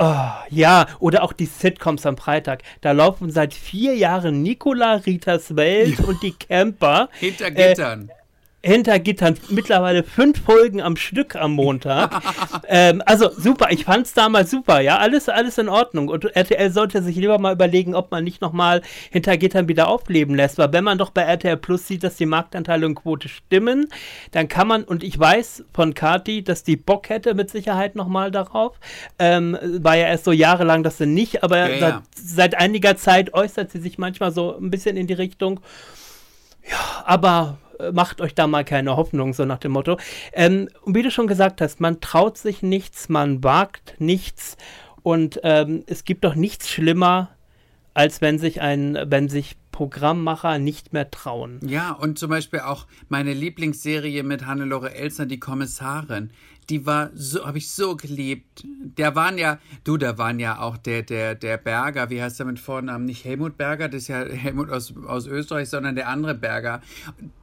Oh, ja, oder auch die Sitcoms am Freitag. Da laufen seit vier Jahren Nicola, Ritas Welt ja. und die Camper. Hinter Gittern. Äh, hinter Gittern mittlerweile fünf Folgen am Stück am Montag. *laughs* ähm, also super, ich fand es damals super, ja, alles, alles in Ordnung. Und RTL sollte sich lieber mal überlegen, ob man nicht nochmal hinter Gittern wieder aufleben lässt, weil wenn man doch bei RTL Plus sieht, dass die Marktanteile und Quote stimmen, dann kann man, und ich weiß von Kati, dass die Bock hätte mit Sicherheit nochmal darauf, ähm, war ja erst so jahrelang, dass sie nicht, aber Ja, ja. Seit, seit einiger Zeit äußert sie sich manchmal so ein bisschen in die Richtung, ja, aber macht euch da mal keine Hoffnung, so nach dem Motto. Ähm, und wie du schon gesagt hast, man traut sich nichts, man wagt nichts und ähm, es gibt doch nichts schlimmer, als wenn sich ein, wenn sich Programmmacher nicht mehr trauen. Ja, und zum Beispiel auch meine Lieblingsserie mit Hannelore Elsner, die Kommissarin. Die war so, habe ich so geliebt. Der waren ja, du, da waren ja auch der, der, der Berger, wie heißt der mit Vornamen? Nicht Helmut Berger, das ist ja Helmut aus, aus Österreich, sondern der andere Berger.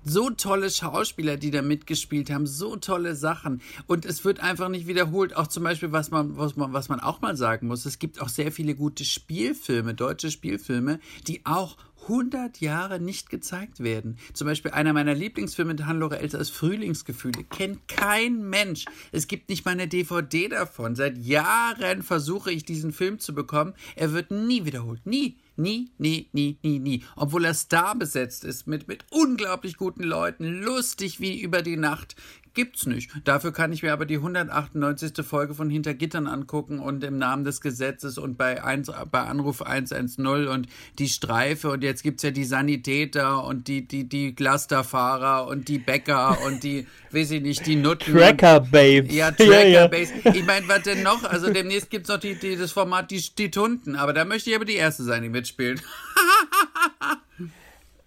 So tolle Schauspieler, die da mitgespielt haben, so tolle Sachen. Und es wird einfach nicht wiederholt. Auch zum Beispiel, was man, was man, was man auch mal sagen muss, es gibt auch sehr viele gute Spielfilme, deutsche Spielfilme, die auch 100 Jahre nicht gezeigt werden. Zum Beispiel einer meiner Lieblingsfilme mit Hannelore Elster ist Frühlingsgefühle. Kennt kein Mensch. Es gibt nicht mal eine DVD davon. Seit Jahren versuche ich diesen Film zu bekommen. Er wird nie wiederholt. Nie. Nie, nie, nie, nie, nie. Obwohl er star besetzt ist mit, mit unglaublich guten Leuten, lustig wie über die Nacht. Gibt's nicht. Dafür kann ich mir aber die 198. Folge von Hinter Gittern angucken und im Namen des Gesetzes und bei, 1, bei Anruf 110 und die Streife und jetzt gibt's ja die Sanitäter und die, die, die Clusterfahrer und die Bäcker *laughs* und die, weiß ich nicht, die Nutten. Tracker Babes. Ja, *laughs* Tracker Base. Ich meine, was denn noch? Also demnächst gibt's noch die, die, das Format die, die Tunden, aber da möchte ich aber die erste sein, die mitspielt. *laughs*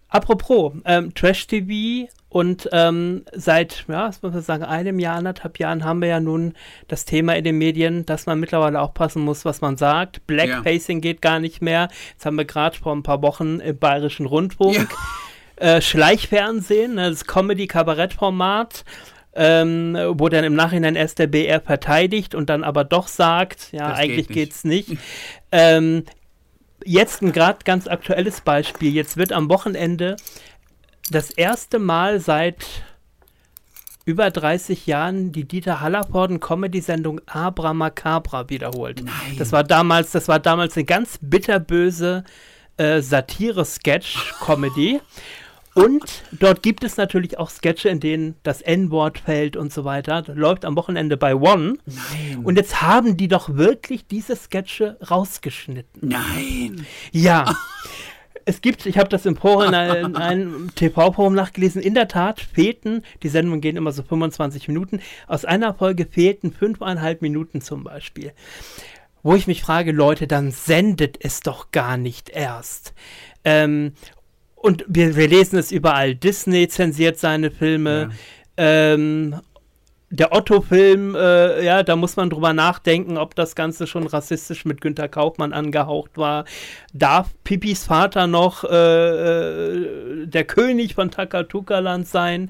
Apropos, ähm, Trash-TV und ähm, seit, ja, was muss man sagen, einem Jahr, anderthalb Jahren haben wir ja nun das Thema in den Medien, dass man mittlerweile aufpassen muss, was man sagt. Blackfacing geht gar nicht mehr. Jetzt haben wir gerade vor ein paar Wochen im Bayerischen Rundfunk äh, Schleichfernsehen, ne, das Comedy-Kabarett-Format. Ähm, wo dann im Nachhinein erst der BR verteidigt und dann aber doch sagt, ja, Das geht eigentlich nicht. geht's nicht. ähm, jetzt ein gerade ganz aktuelles Beispiel. Jetzt wird am Wochenende das erste Mal seit über 30 Jahren die Dieter Hallervorden Comedy-Sendung Abra Macabra wiederholt. Nein. Das war damals, das war damals eine ganz bitterböse äh, Satire-Sketch-Comedy. Und dort gibt es natürlich auch Sketche, in denen das N-Wort fällt und so weiter. Das läuft am Wochenende bei One. Nein. Und jetzt haben die doch wirklich diese Sketche rausgeschnitten. Nein. Ja. *laughs* Es gibt, ich habe das im Forum in *laughs* einem, in einem TV-Forum nachgelesen, in der Tat fehlten, die Sendungen gehen immer so 25 Minuten, aus einer Folge fehlten fünfeinhalb Minuten zum Beispiel. Wo ich mich frage, Leute, dann sendet es doch gar nicht erst. Ähm, und wir, wir lesen es überall, Disney zensiert seine Filme, ähm, der Otto-Film, äh, ja, da muss man drüber nachdenken, ob das Ganze schon rassistisch mit Günter Kaufmann angehaucht war. Darf Pipis Vater noch äh, äh, der König von Takatuka-Land sein?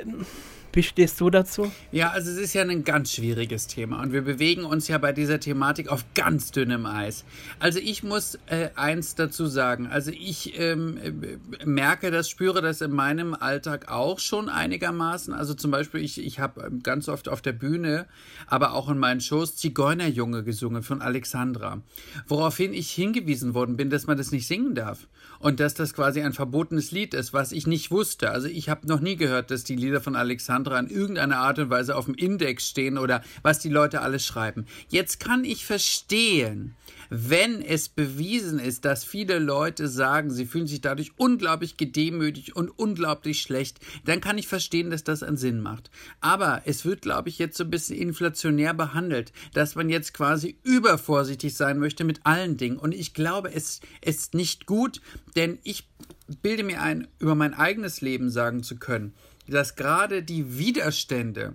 Ähm, Wie stehst du dazu? Ja, also es ist ja ein ganz schwieriges Thema und wir bewegen uns ja bei dieser Thematik auf ganz dünnem Eis. Also ich muss äh, eins dazu sagen. Also ich ähm, äh, merke das, spüre das in meinem Alltag auch schon einigermaßen. Also zum Beispiel, ich, ich habe ganz oft auf der Bühne, aber auch in meinen Shows Zigeunerjunge gesungen von Alexandra. Woraufhin ich hingewiesen worden bin, dass man das nicht singen darf. Und dass das quasi ein verbotenes Lied ist, was ich nicht wusste. Also ich habe noch nie gehört, dass die Lieder von Alexandra in irgendeiner Art und Weise auf dem Index stehen oder was die Leute alles schreiben. Jetzt kann ich verstehen, wenn es bewiesen ist, dass viele Leute sagen, sie fühlen sich dadurch unglaublich gedemütigt und unglaublich schlecht, dann kann ich verstehen, dass das einen Sinn macht. Aber es wird, glaube ich, jetzt so ein bisschen inflationär behandelt, dass man jetzt quasi übervorsichtig sein möchte mit allen Dingen. Und ich glaube, es ist nicht gut, denn ich bilde mir ein, über mein eigenes Leben sagen zu können, dass gerade die Widerstände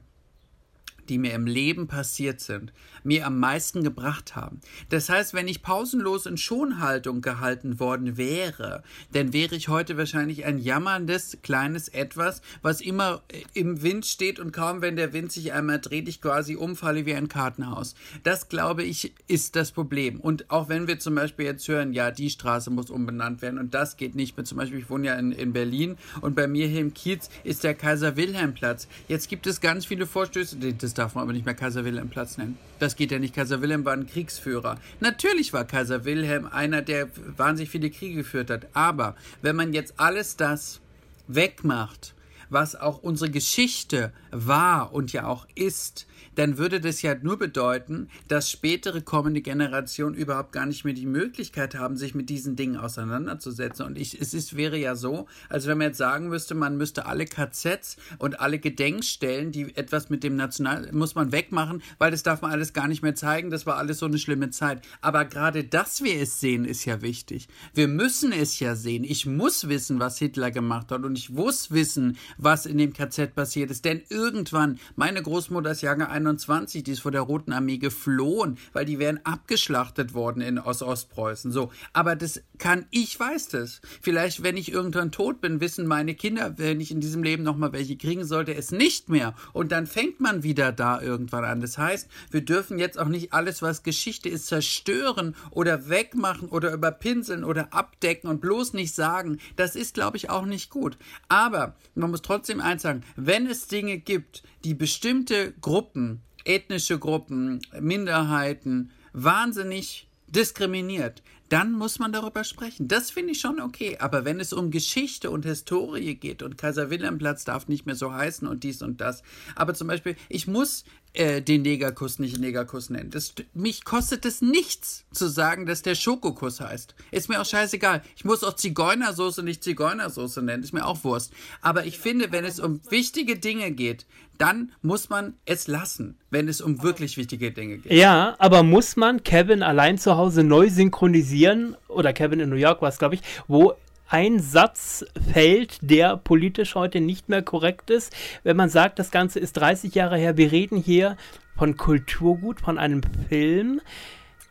die mir im Leben passiert sind, mir am meisten gebracht haben. Das heißt, wenn ich pausenlos in Schonhaltung gehalten worden wäre, dann wäre ich heute wahrscheinlich ein jammerndes kleines Etwas, was immer äh, im Wind steht und kaum wenn der Wind sich einmal dreht, ich quasi umfalle wie ein Kartenhaus. Das glaube ich ist das Problem. Und auch wenn wir zum Beispiel jetzt hören, ja, die Straße muss umbenannt werden und das geht nicht mehr. Zum Beispiel, ich wohne ja in, in Berlin und bei mir hier im Kiez ist der Kaiser-Wilhelm-Platz. Jetzt gibt es ganz viele Vorstöße, das darf man aber nicht mehr Kaiser-Wilhelm-Platz nennen. Das geht ja nicht. Kaiser Wilhelm war ein Kriegsführer. Natürlich war Kaiser Wilhelm einer, der wahnsinnig viele Kriege geführt hat. Aber wenn man jetzt alles das wegmacht, was auch unsere Geschichte war und ja auch ist, dann würde das ja nur bedeuten, dass spätere kommende Generationen überhaupt gar nicht mehr die Möglichkeit haben, sich mit diesen Dingen auseinanderzusetzen. Und ich, es ist, wäre ja so, als wenn man jetzt sagen müsste, man müsste alle KZs und alle Gedenkstellen, die etwas mit dem National, muss man wegmachen, weil das darf man alles gar nicht mehr zeigen. Das war alles so eine schlimme Zeit. Aber gerade, dass wir es sehen, ist ja wichtig. Wir müssen es ja sehen. Ich muss wissen, was Hitler gemacht hat und ich muss wissen, was in dem KZ passiert ist. Denn irgendwann, meine Großmutter ist Jahrgang 21, die ist vor der Roten Armee geflohen, weil die wären abgeschlachtet worden in Ostpreußen. So, aber das kann ich weiß das. Vielleicht, wenn ich irgendwann tot bin, wissen meine Kinder, wenn ich in diesem Leben noch mal welche kriegen sollte, es nicht mehr. Und dann fängt man wieder da irgendwann an. Das heißt, wir dürfen jetzt auch nicht alles, was Geschichte ist, zerstören oder wegmachen oder überpinseln oder abdecken und bloß nicht sagen. Das ist, glaube ich, auch nicht gut. Aber man muss trotzdem eins sagen, wenn es Dinge gibt, die bestimmte Gruppen, ethnische Gruppen, Minderheiten wahnsinnig diskriminiert, dann muss man darüber sprechen. Das finde ich schon okay. Aber wenn es um Geschichte und Historie geht und Kaiser Wilhelmplatz darf nicht mehr so heißen und dies und das. Aber zum Beispiel, ich muss äh, den Negerkuss nicht Negerkuss nennen. Das, mich kostet es nichts zu sagen, dass der Schokokuss heißt. Ist mir auch scheißegal. Ich muss auch Zigeunersoße nicht Zigeunersoße nennen. Ist mir auch Wurst. Aber ich finde, wenn es um wichtige Dinge geht, dann muss man es lassen, wenn es um wirklich wichtige Dinge geht. Ja, aber muss man Kevin allein zu Hause neu synchronisieren, oder Kevin in New York war es, glaube ich, wo ein Satz fällt, der politisch heute nicht mehr korrekt ist, wenn man sagt, das Ganze ist 30 Jahre her, wir reden hier von Kulturgut, von einem Film.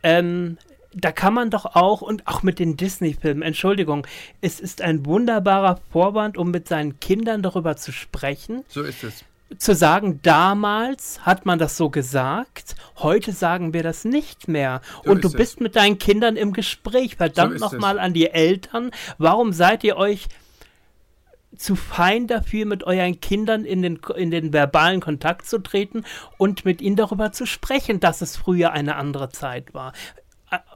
Ähm, da kann man doch auch, und auch mit den Disney-Filmen, Entschuldigung, es ist ein wunderbarer Vorwand, um mit seinen Kindern darüber zu sprechen. So ist es zu sagen, damals hat man das so gesagt, heute sagen wir das nicht mehr. So und du bist es. mit deinen Kindern im Gespräch. Verdammt so nochmal an die Eltern. Warum seid ihr euch zu fein dafür, mit euren Kindern in den, in den verbalen Kontakt zu treten und mit ihnen darüber zu sprechen, dass es früher eine andere Zeit war?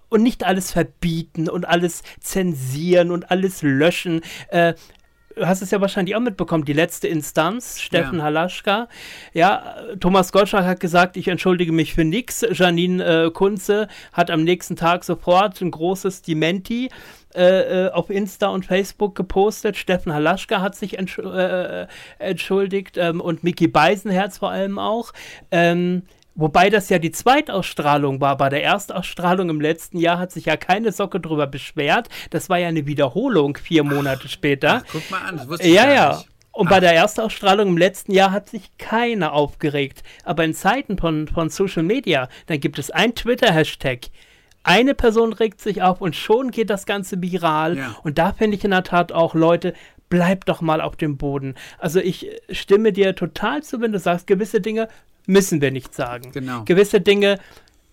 und nicht alles verbieten und alles zensieren und alles löschen. Äh, hast es ja wahrscheinlich auch mitbekommen, die letzte Instanz, Steffen ja. Halaschka. Ja, Thomas Gottschalk hat gesagt, ich entschuldige mich für nichts. Janine äh, Kunze hat am nächsten Tag sofort ein großes Dementi äh, äh, auf Insta und Facebook gepostet. Steffen Halaschka hat sich entsch äh, entschuldigt ähm, und Mickey Beisenherz vor allem auch. Ähm, Wobei das ja die Zweitausstrahlung war. Bei der Erstausstrahlung im letzten Jahr hat sich ja keine Socke drüber beschwert. Das war ja eine Wiederholung vier Monate ach, später. Ach, guck mal an, das wusste ich Ja, ja. Nicht. Und ach. bei der Erstausstrahlung im letzten Jahr hat sich keiner aufgeregt. Aber in Zeiten von, von Social Media, dann gibt es ein Twitter-Hashtag. Eine Person regt sich auf und schon geht das Ganze viral. Ja. Und da finde ich in der Tat auch, Leute, bleibt doch mal auf dem Boden. Also ich stimme dir total zu, wenn du sagst, gewisse Dinge müssen wir nicht sagen. Genau. Gewisse Dinge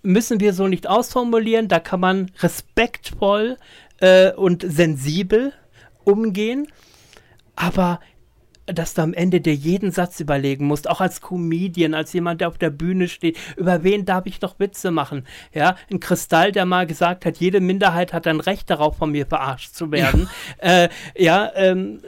müssen wir so nicht ausformulieren. Da kann man respektvoll äh, und sensibel umgehen. Aber dass du am Ende dir jeden Satz überlegen musst, auch als Comedian, als jemand, der auf der Bühne steht, über wen darf ich noch Witze machen? Ja, ein Kristall, der mal gesagt hat, jede Minderheit hat ein Recht darauf, von mir verarscht zu werden. Ja, äh, ja ähm,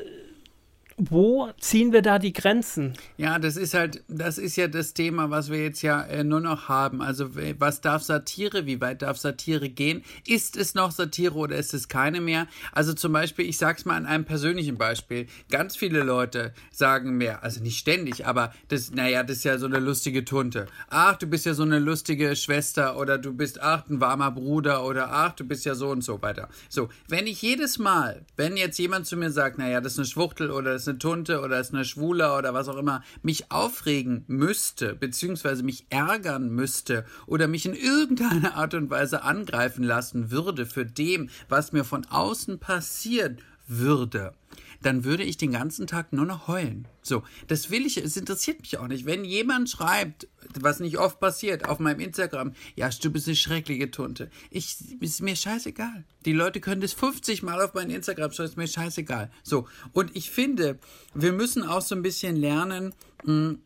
wo ziehen wir da die Grenzen? Ja, das ist halt, das ist ja das Thema, was wir jetzt ja äh, nur noch haben. Also, was darf Satire? Wie weit darf Satire gehen? Ist es noch Satire oder ist es keine mehr? Also, zum Beispiel, ich sag's mal an einem persönlichen Beispiel. Ganz viele Leute sagen mir, also nicht ständig, aber das, naja, das ist ja so eine lustige Tunte. Ach, du bist ja so eine lustige Schwester oder du bist, ach, ein warmer Bruder oder ach, du bist ja so und so weiter. So, wenn ich jedes Mal, wenn jetzt jemand zu mir sagt, naja, das ist eine Schwuchtel oder das eine Tunte oder ist eine Schwuler oder was auch immer, mich aufregen müsste, beziehungsweise mich ärgern müsste oder mich in irgendeiner Art und Weise angreifen lassen würde für dem, was mir von außen passiert würde, dann würde ich den ganzen Tag nur noch heulen. So, das will ich, es interessiert mich auch nicht. Wenn jemand schreibt, was nicht oft passiert, auf meinem Instagram, ja, du bist eine schreckliche Tunte. Ich, ist mir scheißegal. Die Leute können das 50 Mal auf meinem Instagram schreiben, ist mir scheißegal. So, und ich finde, wir müssen auch so ein bisschen lernen, hm,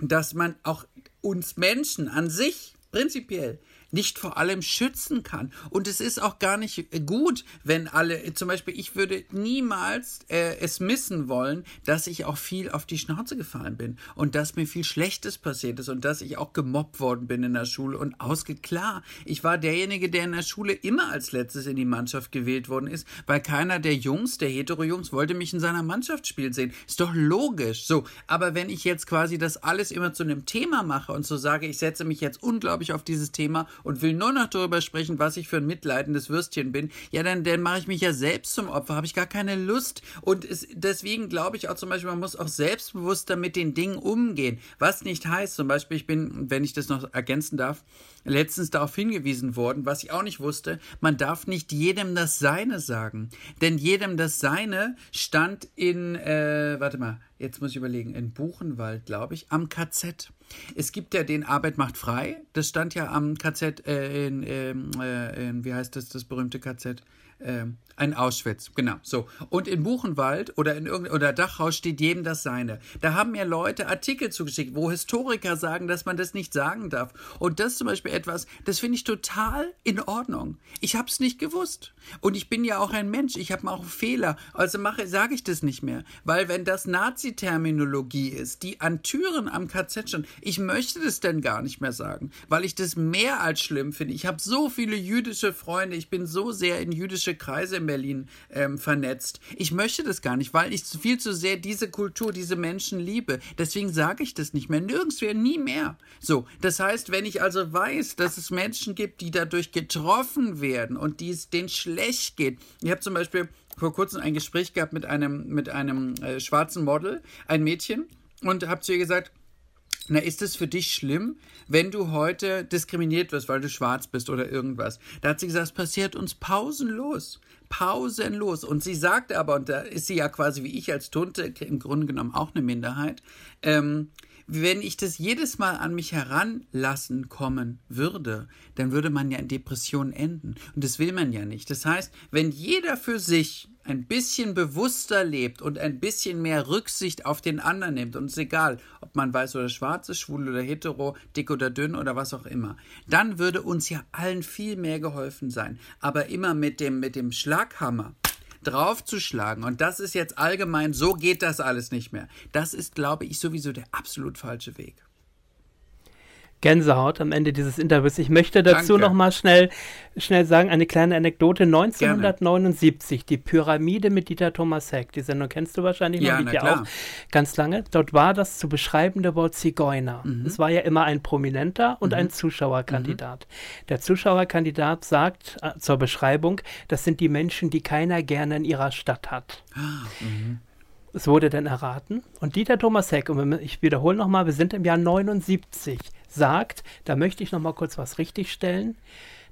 dass man auch uns Menschen an sich prinzipiell nicht vor allem schützen kann. Und es ist auch gar nicht gut, wenn alle, zum Beispiel, ich würde niemals äh, es missen wollen, dass ich auch viel auf die Schnauze gefallen bin und dass mir viel Schlechtes passiert ist und dass ich auch gemobbt worden bin in der Schule und ausgeklar. Ich war derjenige, der in der Schule immer als letztes in die Mannschaft gewählt worden ist, weil keiner der Jungs, der Hetero-Jungs, wollte mich in seiner Mannschaft spielen sehen. Ist doch logisch. So, aber wenn ich jetzt quasi das alles immer zu einem Thema mache und so sage, ich setze mich jetzt unglaublich auf dieses Thema und will nur noch darüber sprechen, was ich für ein mitleidendes Würstchen bin, ja, dann, dann mache ich mich ja selbst zum Opfer, habe ich gar keine Lust. Und es, deswegen glaube ich auch zum Beispiel, man muss auch selbstbewusster mit den Dingen umgehen. Was nicht heißt, zum Beispiel, ich bin, wenn ich das noch ergänzen darf, letztens darauf hingewiesen worden, was ich auch nicht wusste, man darf nicht jedem das Seine sagen. Denn jedem das Seine stand in, äh, warte mal, jetzt muss ich überlegen, in Buchenwald, glaube ich, am KZ. Es gibt ja den Arbeit macht frei. Das stand ja am KZ äh, in, ähm, äh, in, wie heißt das, das berühmte KZ? Ähm, ein Auschwitz, genau. So. Und in Buchenwald oder in irgendeinem oder Dachau steht jedem das seine. Da haben mir Leute Artikel zugeschickt, wo Historiker sagen, dass man das nicht sagen darf. Und das zum Beispiel etwas, das finde ich total in Ordnung. Ich habe es nicht gewusst. Und ich bin ja auch ein Mensch. Ich habe auch Fehler. Also mache, sage ich das nicht mehr. Weil wenn das Nazi-Terminologie ist, die an Türen am KZ stand, ich möchte das denn gar nicht mehr sagen. Weil ich das mehr als schlimm finde. Ich habe so viele jüdische Freunde. Ich bin so sehr in jüdische Kreise in Berlin ähm, vernetzt. Ich möchte das gar nicht, weil ich viel zu sehr diese Kultur, diese Menschen liebe. Deswegen sage ich das nicht mehr. Nirgendwo, nie mehr. So, das heißt, wenn ich also weiß, dass es Menschen gibt, die dadurch getroffen werden und die es denen schlecht geht. Ich habe zum Beispiel vor kurzem ein Gespräch gehabt mit einem, mit einem äh, schwarzen Model, ein Mädchen, und habe zu ihr gesagt, na, ist es für dich schlimm, wenn du heute diskriminiert wirst, weil du schwarz bist oder irgendwas? Da hat sie gesagt, es passiert uns pausenlos. Pausenlos. Und sie sagte aber, und da ist sie ja quasi wie ich als Tunte, im Grunde genommen auch eine Minderheit, ähm, wenn ich das jedes Mal an mich heranlassen kommen würde, dann würde man ja in Depressionen enden. Und das will man ja nicht. Das heißt, wenn jeder für sich ein bisschen bewusster lebt und ein bisschen mehr Rücksicht auf den anderen nimmt, und es ist egal, ob man weiß oder schwarz ist, schwul oder hetero, dick oder dünn oder was auch immer, dann würde uns ja allen viel mehr geholfen sein. Aber immer mit dem, mit dem Schlaghammer draufzuschlagen, und das ist jetzt allgemein, so geht das alles nicht mehr. Das ist, glaube ich, sowieso der absolut falsche Weg. Gänsehaut am Ende dieses Interviews. Ich möchte dazu noch mal schnell, schnell sagen, eine kleine Anekdote. 1979, Gerne. die Pyramide mit Dieter Thomas Heck. Die Sendung kennst du wahrscheinlich noch, ja, liegt ja auch ganz lange. Dort war das zu beschreibende Wort Zigeuner. Mhm. Es war ja immer ein Prominenter und mhm. ein Zuschauerkandidat. Mhm. Der Zuschauerkandidat sagt äh, zur Beschreibung, das sind die Menschen, die keiner gerne in ihrer Stadt hat. Ah. Es wurde dann erraten. Und Dieter Thomas Heck, und ich wiederhole nochmal, wir sind im Jahr 79, sagt, da möchte ich nochmal kurz was richtigstellen.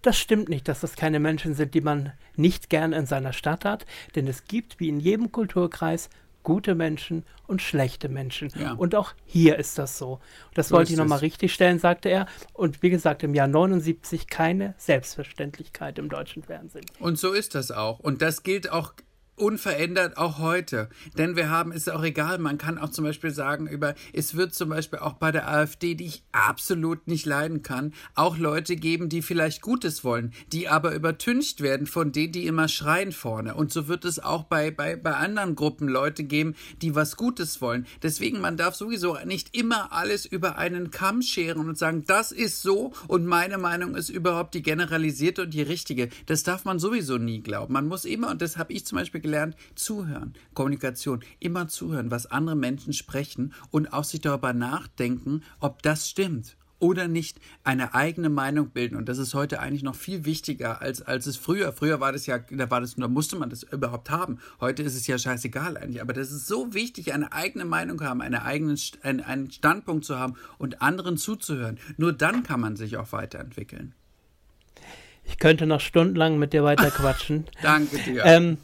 Das stimmt nicht, dass das keine Menschen sind, die man nicht gern in seiner Stadt hat, denn es gibt, wie in jedem Kulturkreis, gute Menschen und schlechte Menschen. Ja. Und auch hier ist das so. Das so wollte ich nochmal richtig stellen, sagte er. Und wie gesagt, im Jahr 79 keine Selbstverständlichkeit im deutschen Fernsehen. Und so ist das auch. Und das gilt auch unverändert auch heute. Denn wir haben, ist auch egal, man kann auch zum Beispiel sagen, über, es wird zum Beispiel auch bei der AfD, die ich absolut nicht leiden kann, auch Leute geben, die vielleicht Gutes wollen, die aber übertüncht werden von denen, die immer schreien vorne. Und so wird es auch bei, bei, bei anderen Gruppen Leute geben, die was Gutes wollen. Deswegen, man darf sowieso nicht immer alles über einen Kamm scheren und sagen, das ist so und meine Meinung ist überhaupt die generalisierte und die richtige. Das darf man sowieso nie glauben. Man muss immer, und das habe ich zum Beispiel gelernt, zuhören. Kommunikation. Immer zuhören, was andere Menschen sprechen und auch sich darüber nachdenken, ob das stimmt oder nicht eine eigene Meinung bilden. Und das ist heute eigentlich noch viel wichtiger als, als es früher. Früher war das ja, da war das, da musste man das überhaupt haben. Heute ist es ja scheißegal eigentlich. Aber das ist so wichtig, eine eigene Meinung haben, eine eigenen, einen, einen Standpunkt zu haben und anderen zuzuhören. Nur dann kann man sich auch weiterentwickeln. Ich könnte noch stundenlang mit dir weiter quatschen. *laughs* Danke dir. Ähm,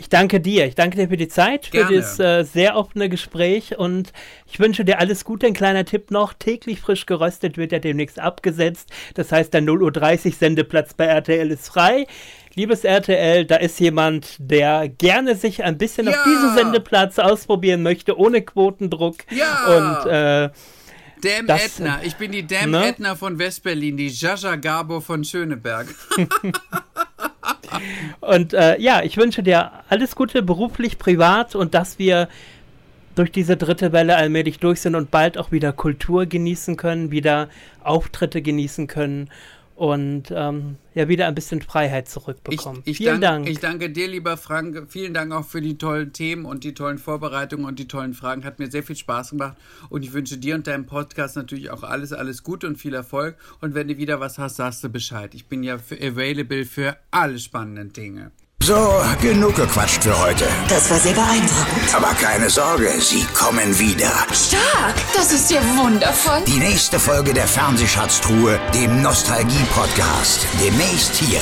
ich danke dir. Ich danke dir für die Zeit, für Gerne. dieses äh, sehr offene Gespräch und ich wünsche dir alles Gute. Ein kleiner Tipp noch: täglich frisch geröstet wird ja demnächst abgesetzt. Das heißt, der 0.30 Uhr Sendeplatz bei RTL ist frei. Liebes RTL, da ist jemand, der gerne sich ein bisschen Ja. auf diesen Sendeplatz ausprobieren möchte, ohne Quotendruck. Ja. Und äh, Damn das- Edna. Ich bin die Damn Ne? Edna von Westberlin, die Jaja Gabo von Schöneberg. *laughs* Und äh, ja, ich wünsche dir alles Gute beruflich, privat und dass wir durch diese dritte Welle allmählich durch sind und bald auch wieder Kultur genießen können, wieder Auftritte genießen können und ähm, ja wieder ein bisschen Freiheit Ich, zurückbekommen. ich, Vielen dank, Dank. ich danke dir, lieber Frank. Vielen Dank auch für die tollen Themen und die tollen Vorbereitungen und die tollen Fragen. Hat mir sehr viel Spaß gemacht. Und ich wünsche dir und deinem Podcast natürlich auch alles, alles Gute und viel Erfolg. Und wenn du wieder was hast, sagst du Bescheid. Ich bin ja für, available für alle spannenden Dinge. So, genug gequatscht für heute. Das war sehr beeindruckend. Aber keine Sorge, sie kommen wieder. Stark! Das ist ja wundervoll. Die nächste Folge der Fernsehschatztruhe, dem Nostalgie-Podcast. Demnächst hier